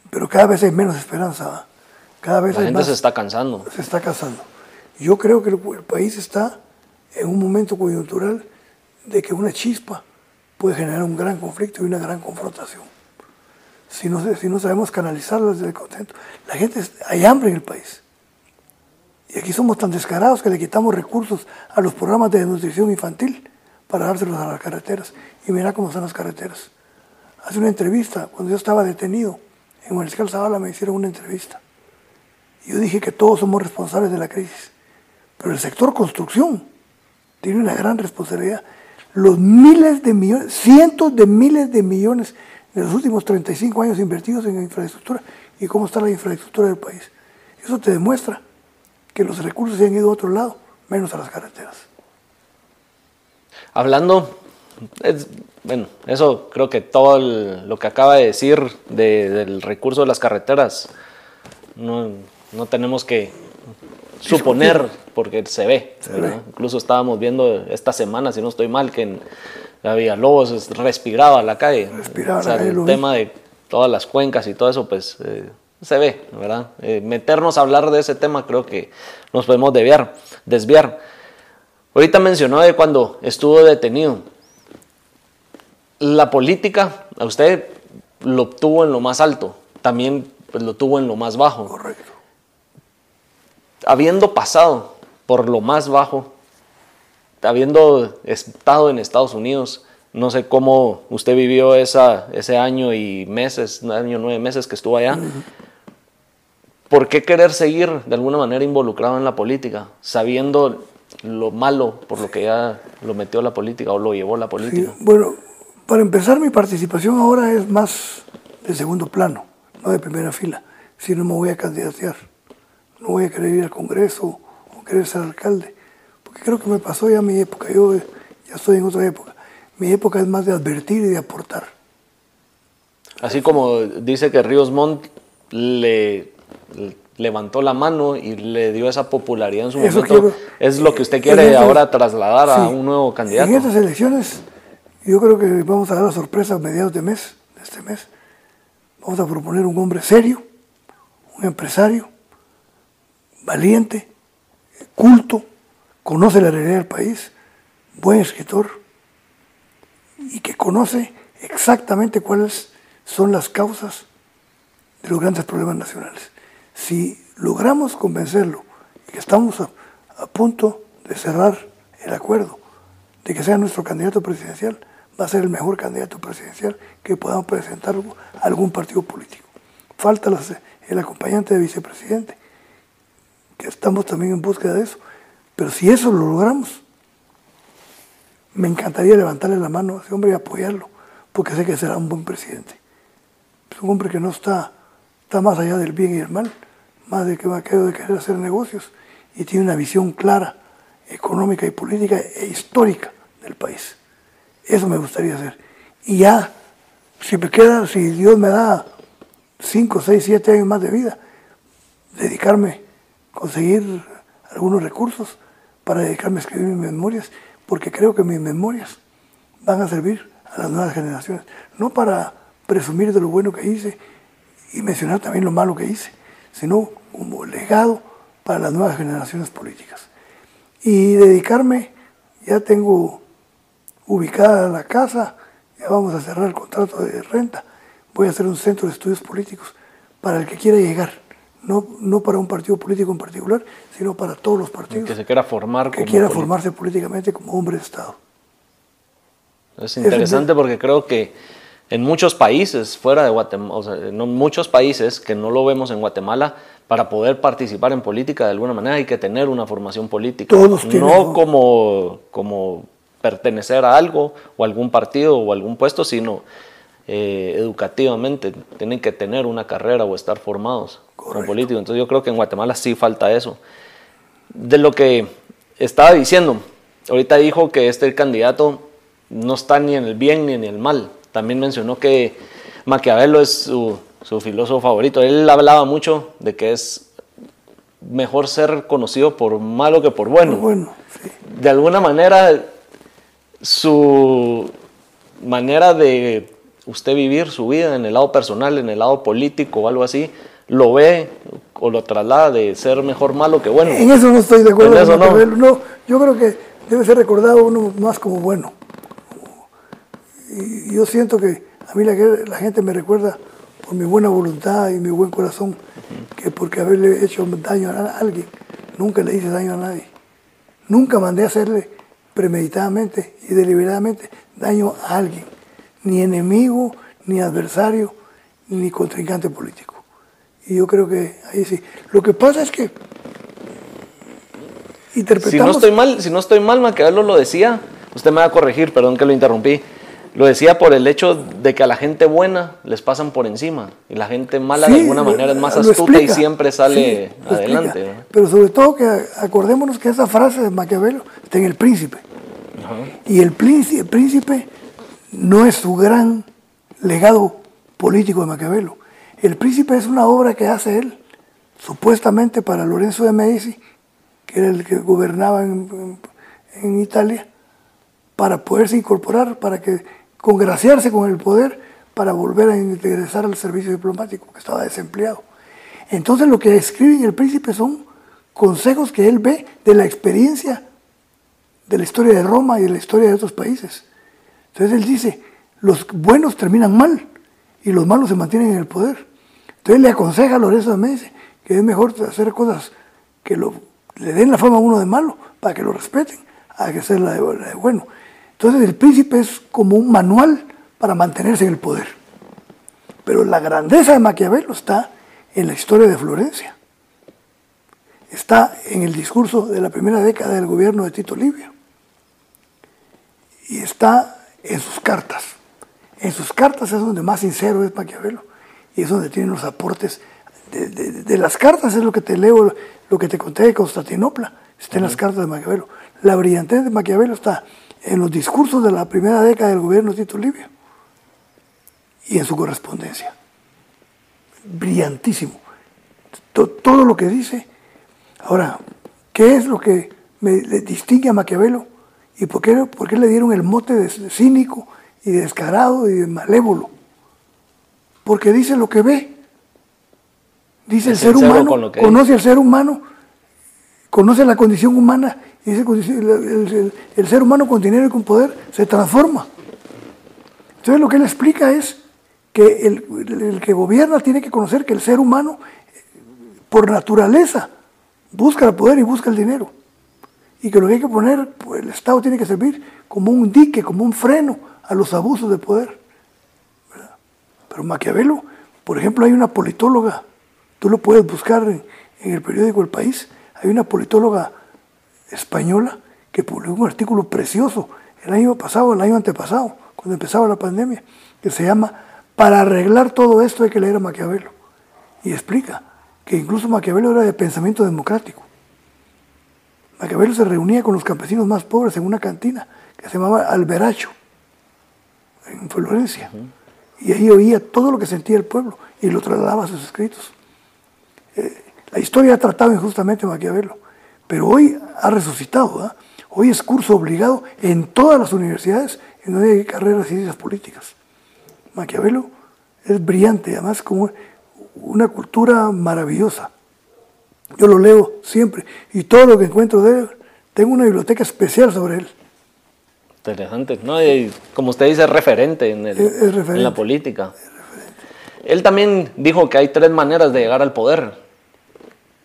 Pero cada vez hay menos esperanza. Cada vez la gente se está cansando. Se está cansando. Yo creo que el, el país está en un momento coyuntural de que una chispa puede generar un gran conflicto y una gran confrontación. Si no, si no sabemos canalizarlo desde el contento. La gente, hay hambre en el país. Y aquí somos tan descarados que le quitamos recursos a los programas de nutrición infantil para dárselos a las carreteras. Y mira cómo son las carreteras. Hace una entrevista, cuando yo estaba detenido en Mariscal Zavala me hicieron una entrevista. Yo dije que todos somos responsables de la crisis. Pero el sector construcción tiene una gran responsabilidad los miles de millones, cientos de miles de millones de los últimos 35 años invertidos en infraestructura y cómo está la infraestructura del país. Eso te demuestra que los recursos se han ido a otro lado, menos a las carreteras. Hablando, bueno, eso creo que todo lo que acaba de decir del recurso de las carreteras, no, no tenemos que suponer, porque se ve. Incluso estábamos viendo esta semana, si no estoy mal, que en la Villalobos respiraba la calle. Respiraba o sea, el tema de todas las cuencas y todo eso, pues eh, se ve, ¿verdad? Eh, meternos a hablar de ese tema creo que nos podemos desviar. desviar. Ahorita mencionó de cuando estuvo detenido. La política, a usted lo tuvo en lo más alto, también pues, lo tuvo en lo más bajo. Correcto habiendo pasado por lo más bajo, habiendo estado en Estados Unidos, no sé cómo usted vivió esa, ese año y meses, un año nueve meses que estuvo allá. ¿Por qué querer seguir de alguna manera involucrado en la política, sabiendo lo malo por lo que ya lo metió la política o lo llevó la política? bueno, para empezar mi participación ahora es más de segundo plano, no de primera fila, si no me voy a candidatear no voy a querer ir al Congreso o querer ser alcalde, porque creo que me pasó ya mi época, yo ya estoy en otra época. Mi época es más de advertir y de aportar. Así como dice que Ríos Montt le, levantó la mano y le dio esa popularidad en su momento, es lo que usted quiere ahora trasladar a un nuevo candidato. En estas elecciones, yo creo que vamos a dar la sorpresa a mediados de mes, de este mes. Vamos a proponer un hombre serio, un empresario, valiente, culto, conoce la realidad del país, buen escritor y que conoce exactamente cuáles son las causas de los grandes problemas nacionales. Si logramos convencerlo y que estamos a, punto de cerrar el acuerdo de que sea nuestro candidato presidencial, va a ser el mejor candidato presidencial que podamos presentar a algún partido político. Falta el acompañante de vicepresidente estamos también en búsqueda de eso. Pero si eso lo logramos, me encantaría levantarle la mano a ese hombre y apoyarlo, porque sé que será un buen presidente. Es un hombre que no está, está más allá del bien y el mal, más de que Maquiavelo de querer hacer negocios y tiene una visión clara económica y política e histórica del país. Eso me gustaría hacer. Y ya, si me queda, si Dios me da 5, 6, 7 años más de vida, dedicarme, conseguir algunos recursos para dedicarme a escribir mis memorias, porque creo que mis memorias van a servir a las nuevas generaciones, no para presumir de lo bueno que hice y mencionar también lo malo que hice, sino como legado para las nuevas generaciones políticas. Y dedicarme, ya tengo ubicada la casa, ya vamos a cerrar el contrato de renta, voy a hacer un centro de estudios políticos para el que quiera llegar, no, no para un partido político en particular, sino para todos los partidos. Que se quiera formar Que quiera formarse políticamente como hombre de Estado. Es interesante porque creo que en muchos países fuera de Guatemala, o sea, en muchos países que no lo vemos en Guatemala, para poder participar en política de alguna manera hay que tener una formación política. Todos no como, como pertenecer a algo o algún partido o algún puesto, sino eh, educativamente. Tienen que tener una carrera o estar formados como políticos. Entonces yo creo que en Guatemala sí falta eso. De lo que estaba diciendo, ahorita dijo que este candidato no está ni en el bien ni en el mal. También mencionó que Maquiavelo es su su filósofo favorito. Él hablaba mucho de que es mejor ser conocido por malo que por bueno. bueno De alguna manera, su manera de usted vivir su vida en el lado personal, en el lado político o algo así, lo ve o lo traslada de ser mejor malo que bueno. En eso no estoy de acuerdo. eso no. no. Yo creo que debe ser recordado uno más como bueno. Y yo siento que a mí la, la gente me recuerda por mi buena voluntad y mi buen corazón, que porque haberle hecho daño a alguien, nunca le hice daño a nadie. Nunca mandé a hacerle premeditadamente y deliberadamente daño a alguien, ni enemigo, ni adversario, ni contrincante político. Y yo creo que ahí sí. Lo que pasa es que interpretamos... Si no estoy mal, si no estoy mal, Maquiavelo lo decía, usted me va a corregir, perdón que lo interrumpí, lo decía por el hecho de que a la gente buena les pasan por encima y la gente mala de alguna manera es más astuta y siempre sale adelante. Pero sobre todo que acordémonos que esa frase de Maquiavelo está en El Príncipe. Y el príncipe, el príncipe no es su gran legado político de Maquiavelo. El Príncipe es una obra que hace él, supuestamente para Lorenzo de Medici, que era el que gobernaba en, Italia, para poderse incorporar, para que congraciarse con el poder para volver a ingresar al servicio diplomático, que estaba desempleado. Entonces lo que escribe el príncipe son consejos que él ve de la experiencia de la historia de Roma y de la historia de otros países. Entonces él dice, los buenos terminan mal y los malos se mantienen en el poder. Entonces le aconseja a Lorenzo de Médici que es mejor hacer cosas que le den la fama a uno de malo para que lo respeten, a que sea la de bueno. Entonces el príncipe es como un manual para mantenerse en el poder. Pero la grandeza de Maquiavelo está en la historia de Florencia. Está en el discurso de la primera década del gobierno de Tito Livio. Y está en sus cartas. En sus cartas es donde más sincero es Maquiavelo. Y es donde tienen los aportes. De, las cartas es lo que te leo, lo que te conté de Constantinopla. Está en las cartas de Maquiavelo. La brillantez de Maquiavelo está en los discursos de la primera década del gobierno de Tito Livio y en su correspondencia. Brillantísimo. Todo lo que dice. Ahora, ¿qué es lo que me distingue a Maquiavelo? ¿Y por qué, por qué le dieron el mote de cínico y descarado y de malévolo? Porque dice lo que ve. Dice el ser humano, conoce al ser humano, conoce la condición humana el, el, ser humano con dinero y con poder se transforma. Entonces lo que él explica es que el, que gobierna tiene que conocer que el ser humano, por naturaleza, busca el poder y busca el dinero. Y que lo que hay que poner, pues, el Estado tiene que servir como un dique, como un freno a los abusos de poder. Pero Maquiavelo, por ejemplo, hay una politóloga, tú lo puedes buscar en, en el periódico El País, hay una politóloga española que publicó un artículo precioso el año pasado, el año antepasado, cuando empezaba la pandemia, que se llama Para arreglar todo esto hay que leer a Maquiavelo. Y explica que incluso Maquiavelo era de pensamiento democrático. Maquiavelo se reunía con los campesinos más pobres en una cantina que se llamaba Alberacho, en Florencia. Y ahí oía todo lo que sentía el pueblo y lo trasladaba a sus escritos. Eh, la historia ha tratado injustamente a Maquiavelo, pero hoy ha resucitado. ¿ah? Hoy es curso obligado en todas las universidades en donde hay carreras de ciencias políticas. Maquiavelo es brillante, además con una cultura maravillosa. Yo lo leo siempre y todo lo que encuentro de él, tengo una biblioteca especial sobre él. Interesante, ¿no? como usted dice, es referente en, en la política. Él también dijo que hay tres maneras de llegar al poder.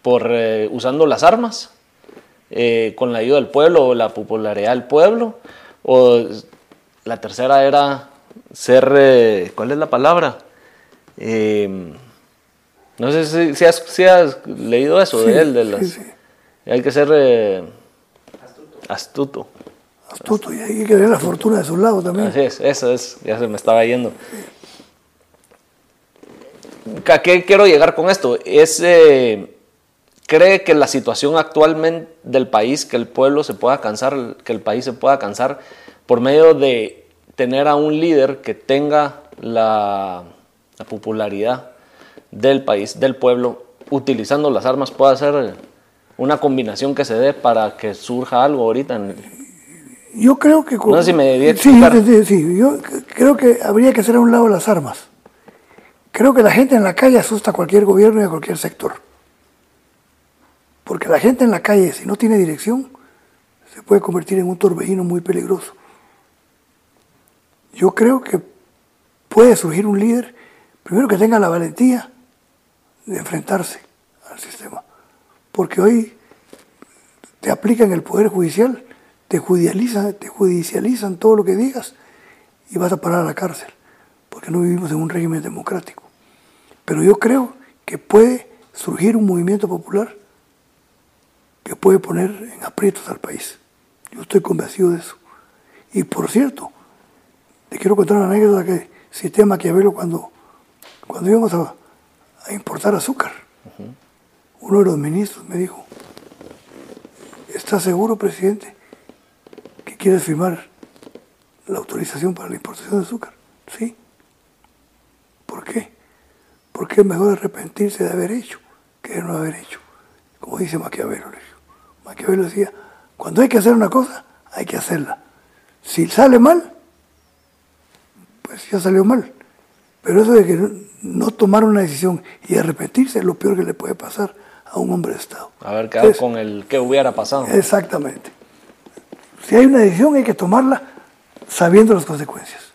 Por eh, usando las armas, eh, con la ayuda del pueblo o la popularidad del pueblo, o la tercera era ser, eh, ¿cuál es la palabra? No sé si, has, leído eso de él, de las, hay que ser astuto astuto y hay que tener la fortuna de su lado también. Así es, eso es, ya se me estaba yendo. ¿A qué quiero llegar con esto? Es, eh, ¿Cree que la situación actualmente del país, que el pueblo se pueda cansar, que el país se pueda cansar por medio de tener a un líder que tenga la, la popularidad del país, del pueblo, utilizando las armas, pueda ser una combinación que se dé para que surja algo ahorita en, yo creo que... No sé si me sí, sí, yo creo que habría que hacer a un lado las armas. Creo que la gente en la calle asusta a cualquier gobierno y a cualquier sector. Porque la gente en la calle, si no tiene dirección, se puede convertir en un torbellino muy peligroso. Yo creo que puede surgir un líder, primero que tenga la valentía de enfrentarse al sistema. Porque hoy te aplican el Poder Judicial te judicializan, te judicializan todo lo que digas y vas a parar a la cárcel, porque no vivimos en un régimen democrático. Pero yo creo que puede surgir un movimiento popular que puede poner en aprietos al país. Yo estoy convencido de eso. Y por cierto, te quiero contar una anécdota que cité a Maquiavelo cuando, cuando íbamos a, importar azúcar. Uno de los ministros me dijo, ¿está seguro, presidente, ¿Quieres firmar la autorización para la importación de azúcar? Sí. ¿Por qué? Porque es mejor arrepentirse de haber hecho que de no haber hecho. Como dice Maquiavelo. Maquiavelo decía, cuando hay que hacer una cosa, hay que hacerla. Si sale mal, pues ya salió mal. Pero eso de que no tomar una decisión y arrepentirse es lo peor que le puede pasar a un hombre de Estado. Haber quedado con el que hubiera pasado. Exactamente. Si hay una decisión hay que tomarla sabiendo las consecuencias.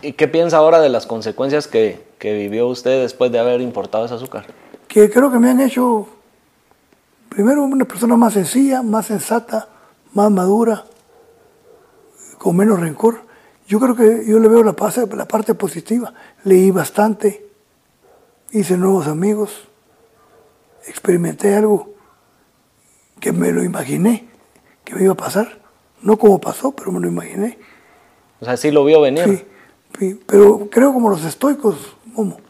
¿Y qué piensa ahora de las consecuencias que, vivió usted después de haber importado ese azúcar? Que creo que me han hecho, primero, una persona más sencilla, más sensata, más madura, con menos rencor. Yo creo que yo le veo la, la parte positiva. Leí bastante, hice nuevos amigos, experimenté algo que me lo imaginé que me iba a pasar. No como pasó, pero me lo imaginé. O sea, sí lo vio venir. Sí, pero creo como los estoicos, como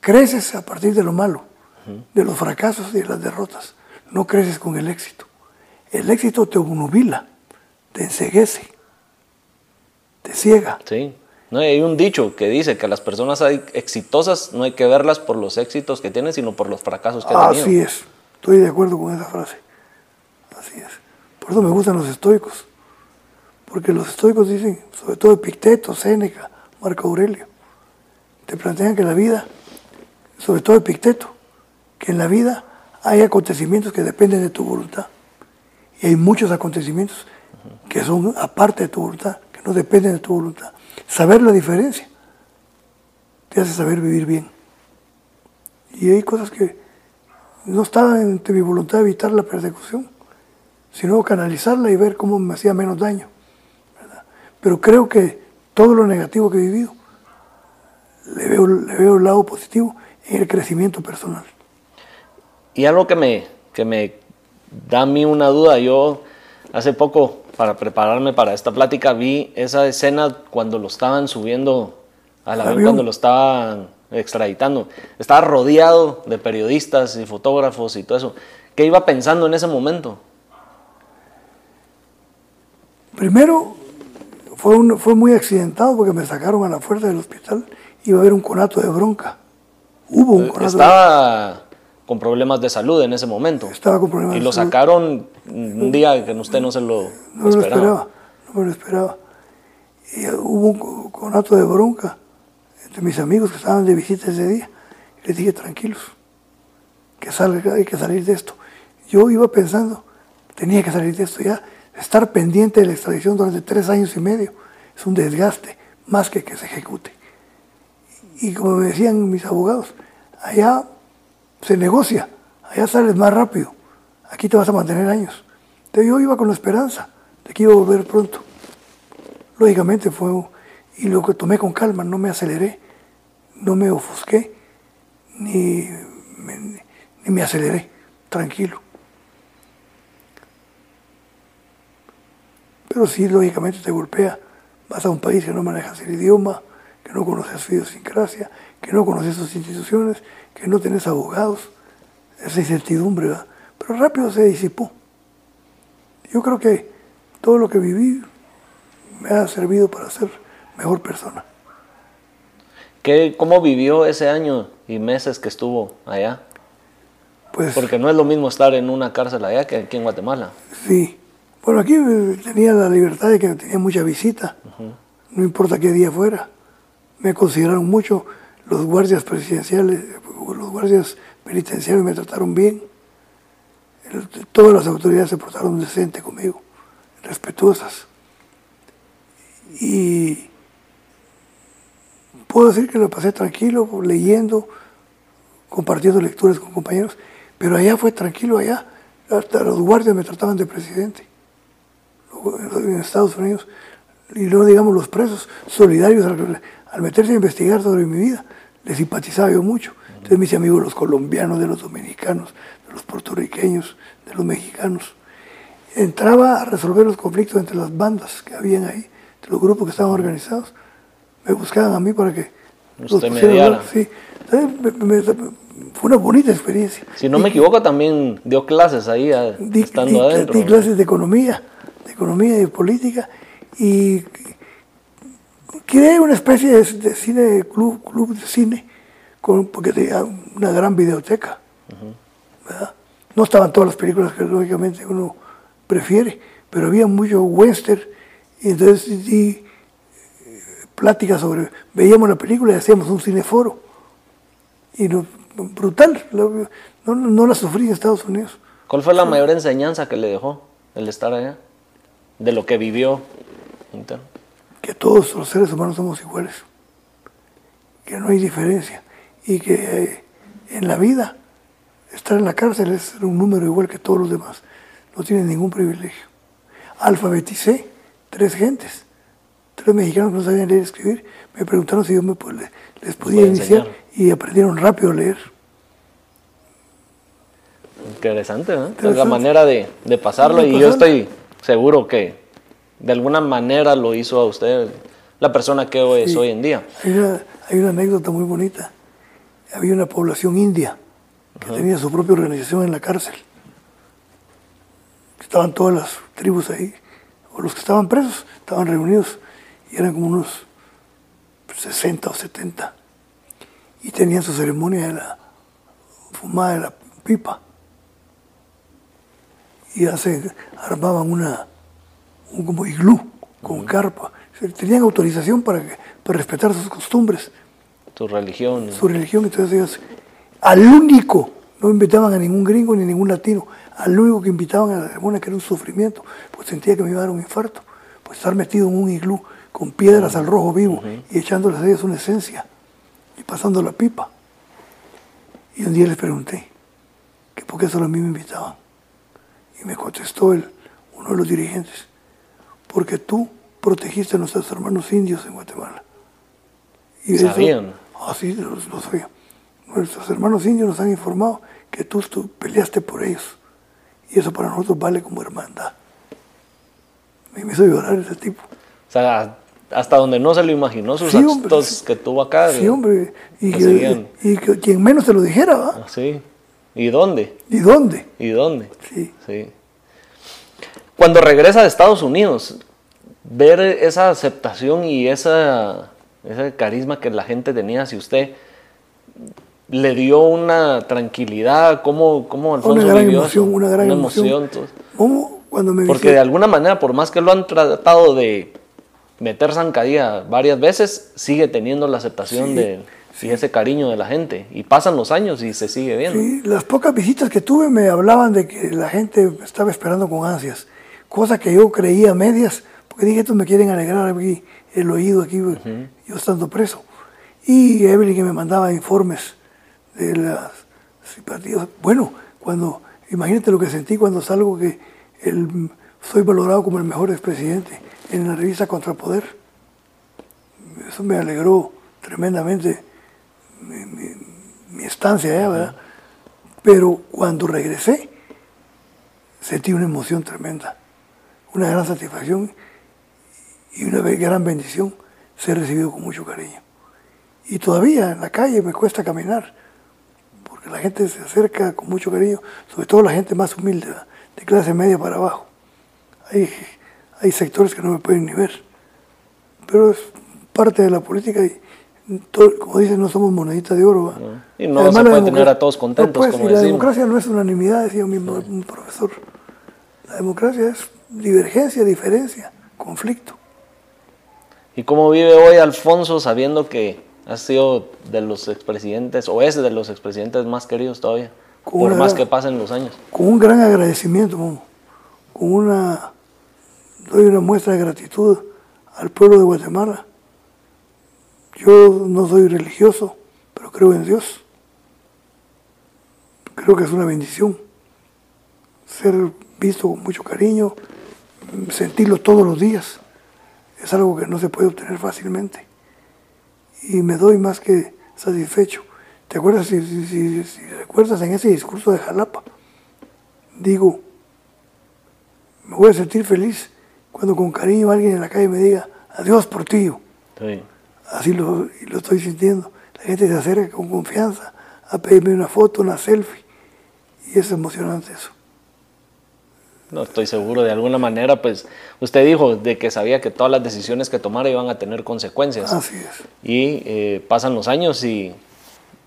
creces a partir de lo malo, de los fracasos y de las derrotas. No creces con el éxito. El éxito te obnubila, te enseguece, te ciega. Sí. No, hay un dicho que dice que las personas exitosas no hay que verlas por los éxitos que tienen, sino por los fracasos que han tenido. Así es, estoy de acuerdo con esa frase. Así es. Por eso me gustan los estoicos. Porque los estoicos dicen, sobre todo Epicteto, Séneca, Marco Aurelio, te plantean que la vida, sobre todo Epicteto, que en la vida hay acontecimientos que dependen de tu voluntad. Y hay muchos acontecimientos que son aparte de tu voluntad, no dependen de tu voluntad. Saber la diferencia te hace saber vivir bien. Y hay cosas que no estaban entre mi voluntad de evitar la persecución sino canalizarla y ver cómo me hacía menos daño. Pero creo que todo lo negativo que he vivido, le veo, le veo el lado positivo en el crecimiento personal. Y algo que me, que me da a mí una duda, yo hace poco, para prepararme para esta plática, vi esa escena cuando lo estaban subiendo al avión, cuando lo estaban extraditando. Estaba rodeado de periodistas y fotógrafos y todo eso. ¿Qué iba pensando en ese momento? Primero, fue, fue muy accidentado porque me sacaron a la fuerza del hospital. Iba a haber un conato de bronca. Hubo un conato Estaba con problemas de salud en ese momento. Estaba con problemas Y lo sacaron un día que usted no se lo no esperaba. lo esperaba. No me lo esperaba. Y hubo un conato de bronca entre mis amigos que estaban de visita ese día. Les dije, tranquilos, que salga, hay que salir de esto. Yo iba pensando, tenía que salir de esto ya. Estar pendiente de la extradición durante tres años y medio es un desgaste, más que que se ejecute. Y como me decían mis abogados, allá se negocia, allá sales más rápido, aquí te vas a mantener años. Entonces yo iba con la esperanza de que iba a volver pronto. Lógicamente fue, y lo que tomé con calma, no me aceleré, no me ofusqué, ni me, ni me aceleré, tranquilo. Pero sí, lógicamente te golpea. Vas a un país que no manejas el idioma, que no conoces su idiosincrasia, que no conoces sus instituciones, que no tenés abogados. Esa incertidumbre, ¿verdad? Pero rápido se disipó. Yo creo que todo lo que viví me ha servido para ser mejor persona. ¿Qué, ¿Cómo vivió ese año y meses que estuvo allá? Pues, Porque no es lo mismo estar en una cárcel allá que aquí en Guatemala. Sí. Bueno, aquí eh, tenía la libertad de que tenía mucha visita. No importa qué día fuera. Me consideraron mucho. Los guardias presidenciales, los guardias penitenciarios me trataron bien. Todas las autoridades se portaron decente conmigo, respetuosas. Y puedo decir que lo pasé tranquilo, leyendo, compartiendo lecturas con compañeros, pero allá fue tranquilo, allá hasta los guardias me trataban de presidente en Estados Unidos, y no digamos los presos, solidarios al, al meterse a investigar sobre mi vida, les simpatizaba yo mucho. Entonces mis amigos los colombianos, de los dominicanos, de los puertorriqueños, de los mexicanos. Entraba a resolver los conflictos entre las bandas que habían ahí, entre los grupos que estaban organizados. Me buscaban a mí para que Usted pusiera a mediara. hablar, Sí. Entonces, me- me- fue una bonita experiencia. Si no me equivoco, también dio clases ahí a- di, estando di- adentro. di clases de economía, de economía y de política, y creé una especie de, de cine, club, club de cine, con, porque tenía una gran videoteca. ¿Verdad? No estaban todas las películas que lógicamente uno prefiere, pero había mucho western, y entonces di eh, pláticas sobre, veíamos la película y hacíamos un cineforo. Y no, brutal, no, no la sufrí en Estados Unidos. ¿Cuál fue la mayor enseñanza que le dejó el estar allá? De lo que vivió. que todos los seres humanos somos iguales, que no hay diferencia y que eh, en la vida estar en la cárcel es un número igual que todos los demás, no tienen ningún privilegio. Alfabeticé tres gentes, tres mexicanos que no sabían leer y escribir, me preguntaron si yo me, pues, le- les podía iniciar enseñar. y aprendieron rápido a leer. Interesante, ¿no? Es la manera de, de pasarlo y yo pasarlo. estoy seguro que de alguna manera lo hizo a usted la persona que hoy es hoy en día. Hay una, hay una anécdota muy bonita. Había una población india que tenía su propia organización en la cárcel. Estaban todas las tribus ahí, o los que estaban presos, estaban reunidos y eran como unos 60 o 70. Y tenían su ceremonia de la fumada de la pipa. Y se armaban una, un como iglú con carpa. Tenían autorización para, para respetar sus costumbres, Tu religión. su religión. Entonces ellos, al único, no invitaban a ningún gringo ni ningún latino, al único que invitaban a la ceremonia, que era un sufrimiento, pues sentía que me iba a dar un infarto. Pues estar metido en un iglú con piedras al rojo vivo y echándoles a ellos una esencia y pasando la pipa. Y un día les pregunté que por qué solo a mí me invitaban. Y me contestó el, uno de los dirigentes, porque tú protegiste a nuestros hermanos indios en Guatemala. Y ¿Sabían? Ah, sí, lo, lo sabía. Nuestros hermanos indios nos han informado que tú, tú peleaste por ellos. Y eso para nosotros vale como hermandad. Me me hizo llorar ese tipo. O sea, hasta donde no se lo imaginó, sus Sí, actos sí. que tuvo acá. Sí, hombre. Y, que y quien menos te lo dijera, ¿va? Ah, Sí. ¿Y dónde? ¿Y dónde? ¿Y dónde? Sí. Sí. Cuando regresa de Estados Unidos, ver esa aceptación y esa, ese carisma que la gente tenía hacia usted, le dio una tranquilidad, ¿cómo, cómo Alfonso Una gran vivió emoción, eso? una gran emoción. entonces. ¿Cómo? Cuando me Porque visité- de alguna manera, por más que lo han tratado de meter zancadilla varias veces, sigue teniendo la aceptación Sí, de, y ese cariño de la gente. Y pasan los años y se sigue viendo. Sí, las pocas visitas que tuve me hablaban de que la gente estaba esperando con ansias, cosa que yo creía medias, porque dije, estos me quieren alegrar aquí el oído, aquí yo estando preso. Y Evelyn que me mandaba informes de las simpatías. Bueno, cuando, imagínate lo que sentí cuando salgo que el, soy valorado como el mejor expresidente en la revista Contrapoder. Eso me alegró tremendamente mi estancia allá, ¿verdad? Pero cuando regresé, sentí una emoción tremenda, una gran satisfacción y una gran bendición ser recibido con mucho cariño. Y todavía en la calle me cuesta caminar, la gente se acerca con mucho cariño, sobre todo la gente más humilde, ¿verdad? de clase media para abajo. Hay, hay sectores que no me pueden ni ver, pero es parte de la política y, todo- como dicen, no somos moneditas de oro. ¿va? Y no Además, se puede tener a todos contentos, pues, como y la democracia no es unanimidad, decía mismo un profesor. La democracia es divergencia, diferencia, conflicto. ¿Y cómo vive hoy Alfonso sabiendo que ha sido de los expresidentes, o es de los expresidentes más queridos todavía, Con por más gran- que pasen los años? Con un gran agradecimiento, Momo. con una, doy una muestra de gratitud al pueblo de Guatemala. Yo no soy religioso, pero creo en Dios. Creo que es una bendición ser visto con mucho cariño, sentirlo todos los días. Es algo que no se puede obtener fácilmente. Y me doy más que satisfecho. ¿Te acuerdas, si, si- si- si recuerdas en ese discurso de Jalapa? Digo, me voy a sentir feliz cuando con cariño alguien en la calle me diga, adiós por ti. Sí. Así lo, lo estoy sintiendo. La gente se acerca con confianza a pedirme una foto, una selfie. Y es emocionante eso. No estoy seguro, de alguna manera, pues usted dijo de que sabía que todas las decisiones que tomara iban a tener consecuencias. Así es. Y eh, pasan los años y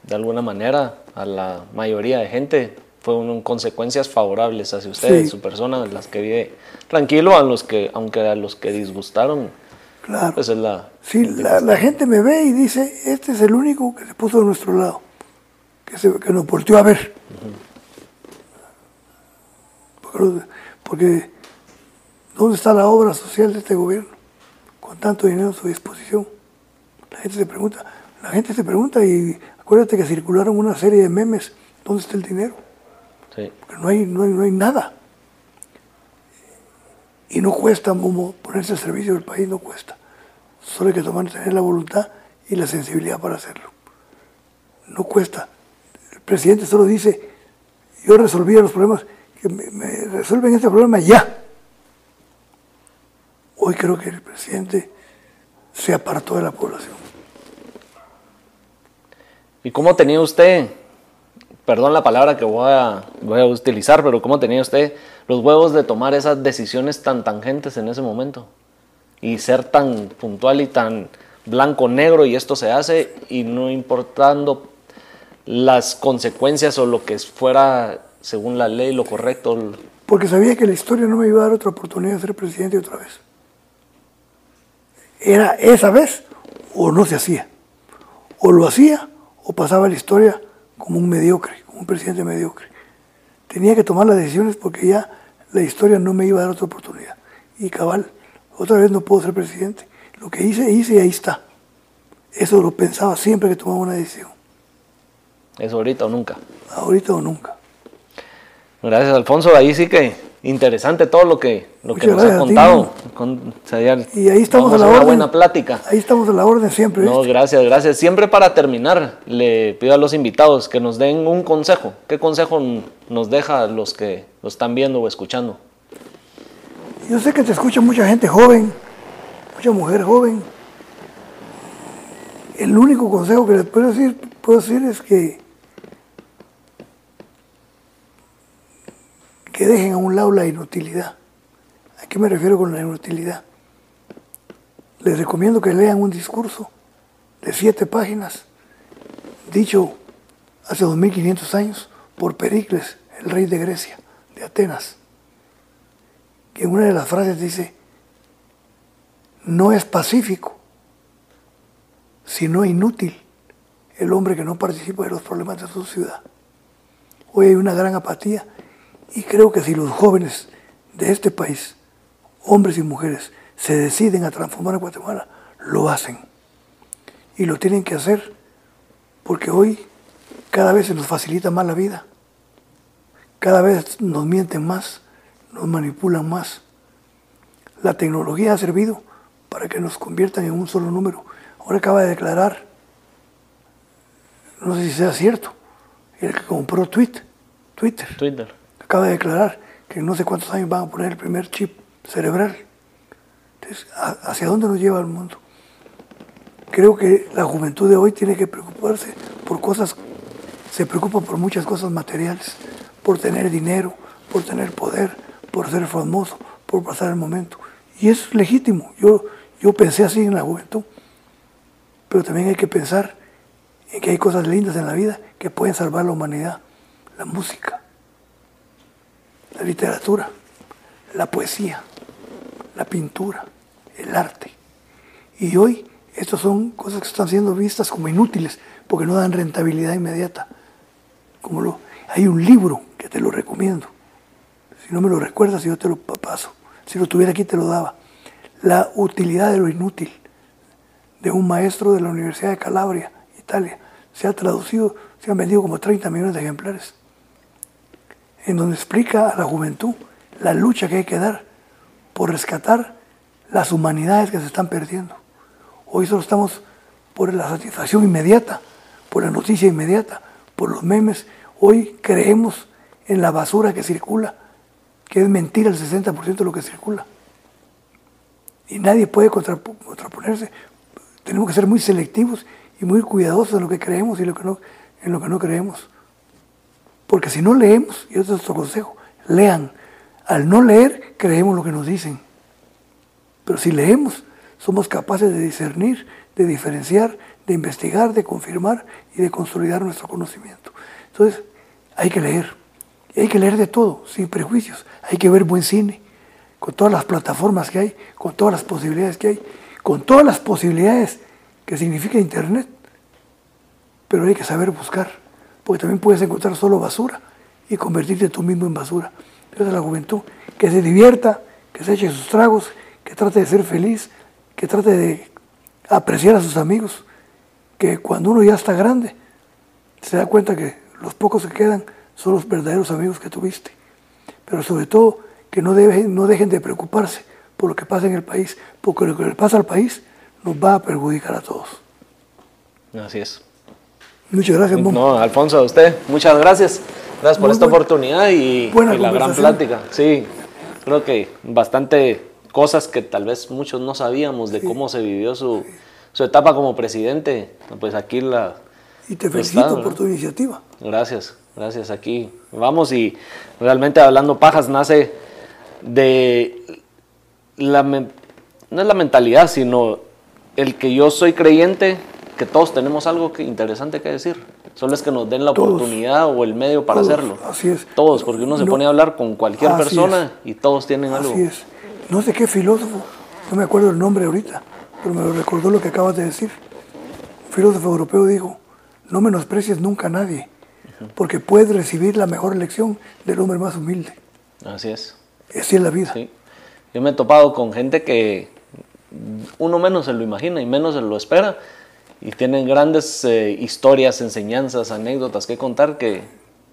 de alguna manera a la mayoría de gente fueron consecuencias favorables hacia usted y Sí. su persona, las que vive tranquilo, a los que, aunque a los que disgustaron, Claro. pues es la... Sí, la, la gente me ve y dice, este es el único que se puso a nuestro lado, que, se, que nos volteó a ver. Porque, porque, ¿dónde está la obra social de este gobierno? Con tanto dinero a su disposición. La gente se pregunta, la gente se pregunta y acuérdate que circularon una serie de memes, ¿dónde está el dinero? Sí. Porque no hay, no hay, no hay nada. Y no cuesta, Momo, ponerse al servicio del país, no cuesta. Solo hay que tomar, tener la voluntad y la sensibilidad para hacerlo. No cuesta. El presidente solo dice, yo resolvía los problemas, que me, resuelven este problema ya. Hoy creo que el presidente se apartó de la población. ¿Y cómo tenía usted, perdón la palabra que voy a, voy a utilizar, pero cómo tenía usted los huevos de tomar esas decisiones tan tangentes en ese momento? Y ser tan puntual y tan blanco-negro y esto se hace y no importando las consecuencias o lo que fuera según la ley lo correcto. Porque sabía que la historia no me iba a dar otra oportunidad de ser presidente otra vez. Era esa vez o no se hacía. O lo hacía o pasaba la historia como un mediocre, como un presidente mediocre. Tenía que tomar las decisiones porque ya la historia no me iba a dar otra oportunidad. Y cabal, otra vez no puedo ser presidente. Lo que hice, hice y ahí está. Eso lo pensaba siempre que tomaba una decisión. Eso ahorita o nunca. Ahorita o nunca. Gracias, Alfonso. Ahí sí que interesante todo lo que, lo que nos ha gracias a ti, contado. ¿no? Con- o sea, ya Y ahí estamos a la orden. buena plática. Ahí estamos a la orden siempre. No, gracias, gracias. Siempre para terminar, le pido a los invitados que nos den un consejo. ¿Qué consejo nos deja los que lo están viendo o escuchando? Yo sé que te escucha mucha gente joven, mucha mujer joven. El único consejo que les puedo decir, puedo decir es que, que dejen a un lado la inutilidad. ¿A qué me refiero con la inutilidad? Les recomiendo que lean un discurso de siete páginas, dicho hace 2500 años por Pericles, el rey de Grecia, de Atenas, que en una de las frases dice, no es pacífico, sino inútil el hombre que no participa de los problemas de su ciudad. Hoy hay una gran apatía y creo que si los jóvenes de este país, hombres y mujeres, se deciden a transformar a Guatemala, lo hacen. Y lo tienen que hacer porque hoy cada vez se nos facilita más la vida. Cada vez nos mienten más, nos manipulan más. La tecnología ha servido para que nos conviertan en un solo número. Ahora acaba de declarar, no sé si sea cierto, el que compró Twitter, Twitter, Twitter. Acaba de declarar que en no sé cuántos años van a poner el primer chip cerebral. Entonces, ¿hacia dónde nos lleva el mundo? Creo que la juventud de hoy tiene que preocuparse por cosas, se preocupa por muchas cosas materiales, por tener dinero, por tener poder, por ser famoso, por pasar el momento. Y eso es legítimo. Yo, yo pensé así en la juventud. Pero también hay que pensar en que hay cosas lindas en la vida que pueden salvar la humanidad. La música, la literatura, la poesía, la pintura, el arte. Y hoy estas son cosas que están siendo vistas como inútiles porque no dan rentabilidad inmediata. Como lo, hay un libro que te lo recomiendo. Si no me lo recuerdas, yo te lo paso. Si lo tuviera aquí, te lo daba. La utilidad de lo inútil, de un maestro de la Universidad de Calabria, Italia. Se ha traducido, se han vendido como 30 millones de ejemplares. En donde explica a la juventud la lucha que hay que dar por rescatar las humanidades que se están perdiendo. Hoy solo estamos por la satisfacción inmediata, por la noticia inmediata, por los memes. Hoy creemos en la basura que circula, que es mentira el 60% de lo que circula. Y nadie puede contraponerse. Tenemos que ser muy selectivos y muy cuidadosos en lo que creemos y lo que no, en lo que no creemos. Porque si no leemos, y ese es nuestro consejo, lean. Al no leer, creemos lo que nos dicen. Pero si leemos, somos capaces de discernir, de diferenciar, de investigar, de confirmar y de consolidar nuestro conocimiento. Entonces, hay que leer. Hay que leer de todo, sin prejuicios. Hay que ver buen cine, con todas las plataformas que hay, con todas las posibilidades que hay, con todas las posibilidades que significa Internet. Pero hay que saber buscar, porque también puedes encontrar solo basura y convertirte tú mismo en basura. Entonces la juventud, que se divierta, que se eche sus tragos, que trate de ser feliz, que trate de apreciar a sus amigos, que cuando uno ya está grande, se da cuenta que los pocos que quedan son los verdaderos amigos que tuviste. Pero sobre todo, que no, deben, no dejen de preocuparse por lo que pasa en el país, porque lo que le pasa al país nos va a perjudicar a todos. Así es. Muchas gracias. No, Alfonso, a usted, muchas gracias. Gracias por esta oportunidad y, y la gran plática. Sí, creo que bastante cosas que tal vez muchos no sabíamos de cómo se vivió su, su, etapa como presidente. Pues aquí la... Y te felicito está, por tu iniciativa. Gracias, gracias. Aquí vamos y realmente hablando pajas nace de la... No es la mentalidad, sino el que yo soy creyente, que todos tenemos algo que, interesante que decir. Solo es que nos den la Todos. oportunidad o el medio para Todos, hacerlo. así es. Todos, porque uno se No. pone a hablar con cualquier persona y todos tienen algo. Así es. No sé qué filósofo, no me acuerdo el nombre ahorita, pero me lo recordó lo que acabas de decir. Un filósofo europeo dijo, no menosprecies nunca a nadie, porque puedes recibir la mejor lección del hombre más humilde. Así es. Así es la vida. Sí. Yo me he topado con gente que uno menos se lo imagina y menos se lo espera y tienen grandes eh, historias, enseñanzas, anécdotas que contar que,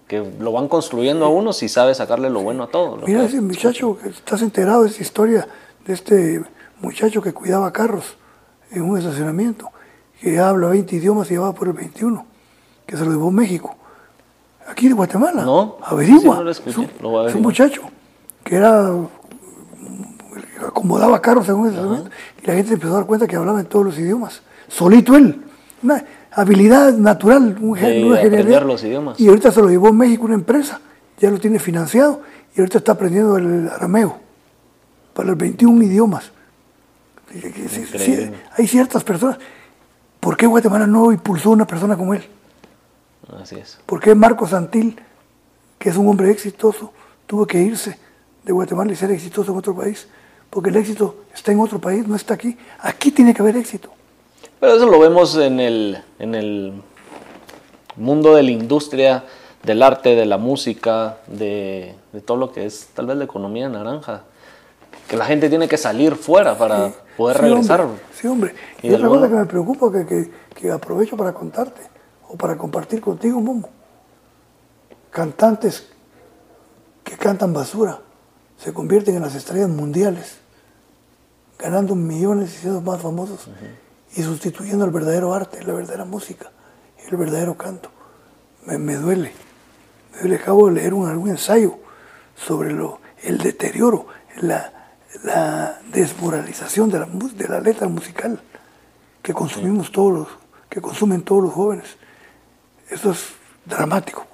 que lo van construyendo a uno si sabe sacarle lo bueno a todo. Mira ese muchacho, estás enterado de esa historia de este muchacho que cuidaba carros en un estacionamiento, que habla 20 idiomas y va por el 21, que se lo llevó a México. Aquí de Guatemala. No, Averigua. sí, no lo escuché, Es un- lo voy a es un averiguar. muchacho que era acomodaba carros según ese momento, y la gente se empezó a dar cuenta que hablaba en todos los idiomas. Solito él. Una habilidad natural, un De los idiomas. Y ahorita se lo llevó a México una empresa, ya lo tiene financiado, y ahorita está aprendiendo el arameo para los 21 idiomas. Sí, hay ciertas personas. ¿Por qué Guatemala no impulsó una persona como él? Así es. ¿Por qué Marco Santil, que es un hombre exitoso, tuvo que irse de Guatemala y ser exitoso en otro país? Porque el éxito está en otro país, no está aquí. Aquí tiene que haber éxito. Pero eso lo vemos en el, en el mundo de la industria, del arte, de la música, de, de todo lo que es tal vez la economía naranja. Que la gente tiene que salir fuera para poder Sí, regresar. Hombre, sí, hombre. Y Y, otra luego- cosa que me preocupa, que, que, que aprovecho para contarte, o para compartir contigo, Momo. Cantantes que cantan basura se convierten en las estrellas mundiales, ganando millones y siendo más famosos y sustituyendo el verdadero arte, la verdadera música, el verdadero canto. Me, me duele. Me duele. Acabo de leer un, algún ensayo sobre lo, el deterioro, la, la desmoralización de la, de la letra musical que consumimos todos los, que consumen todos los jóvenes. Eso es dramático.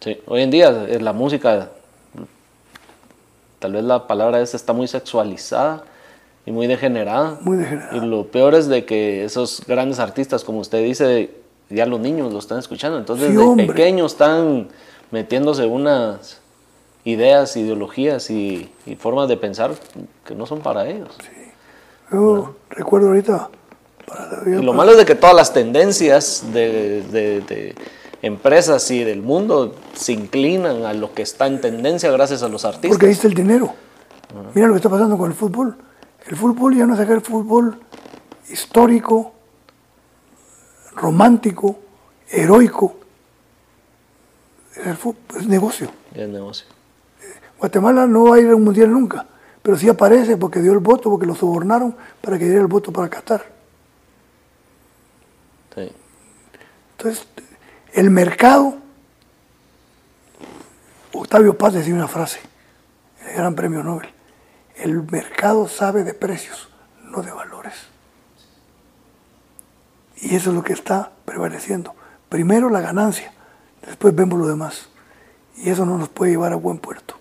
Sí, hoy en día eh, la música, tal vez la palabra esa está muy sexualizada y muy degenerada. Muy degenerada. Y lo peor es de que esos grandes artistas, como usted dice, ya los niños lo están escuchando. Entonces, Sí, pequeños están metiéndose unas ideas, ideologías y, y formas de pensar que no son para ellos. Yo recuerdo ahorita, para, Y lo malo es de que todas las tendencias de, de- de empresas y del mundo se inclinan a lo que está en tendencia gracias a los artistas. porque ahí está el dinero. Mira lo que está pasando con el fútbol. El fútbol ya no es aquel fútbol histórico, romántico, heroico. Es, el fútbol, es negocio. El negocio. Guatemala no va a ir a un mundial nunca, pero sí aparece porque dio el voto, porque lo sobornaron para que diera el voto para Qatar. Sí. Entonces, el mercado, Octavio Paz decía una frase, el gran premio Nobel, el mercado sabe de precios, no de valores. Y eso es lo que está prevaleciendo. Primero la ganancia, después vemos lo demás. Y eso no nos puede llevar a buen puerto.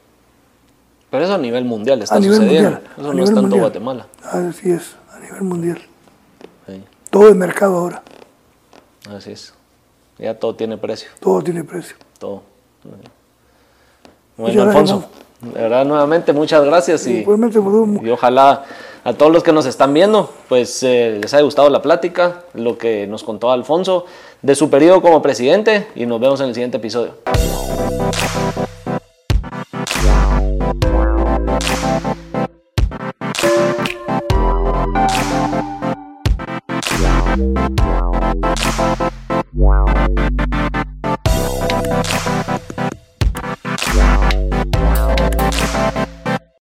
Pero eso a nivel mundial está a nivel sucediendo. mundial. Eso a no nivel es tanto mundial. Guatemala. Así es, a nivel mundial. Sí, Todo es mercado ahora, así es. Ya todo tiene precio. todo tiene precio. Todo. Muchas Bueno, Alfonso, de verdad, nuevamente, muchas gracias y, pues, y, ojalá a todos los que nos están viendo, pues eh, les haya gustado la plática, lo que nos contó Alfonso de su periodo como presidente y nos vemos en el siguiente episodio.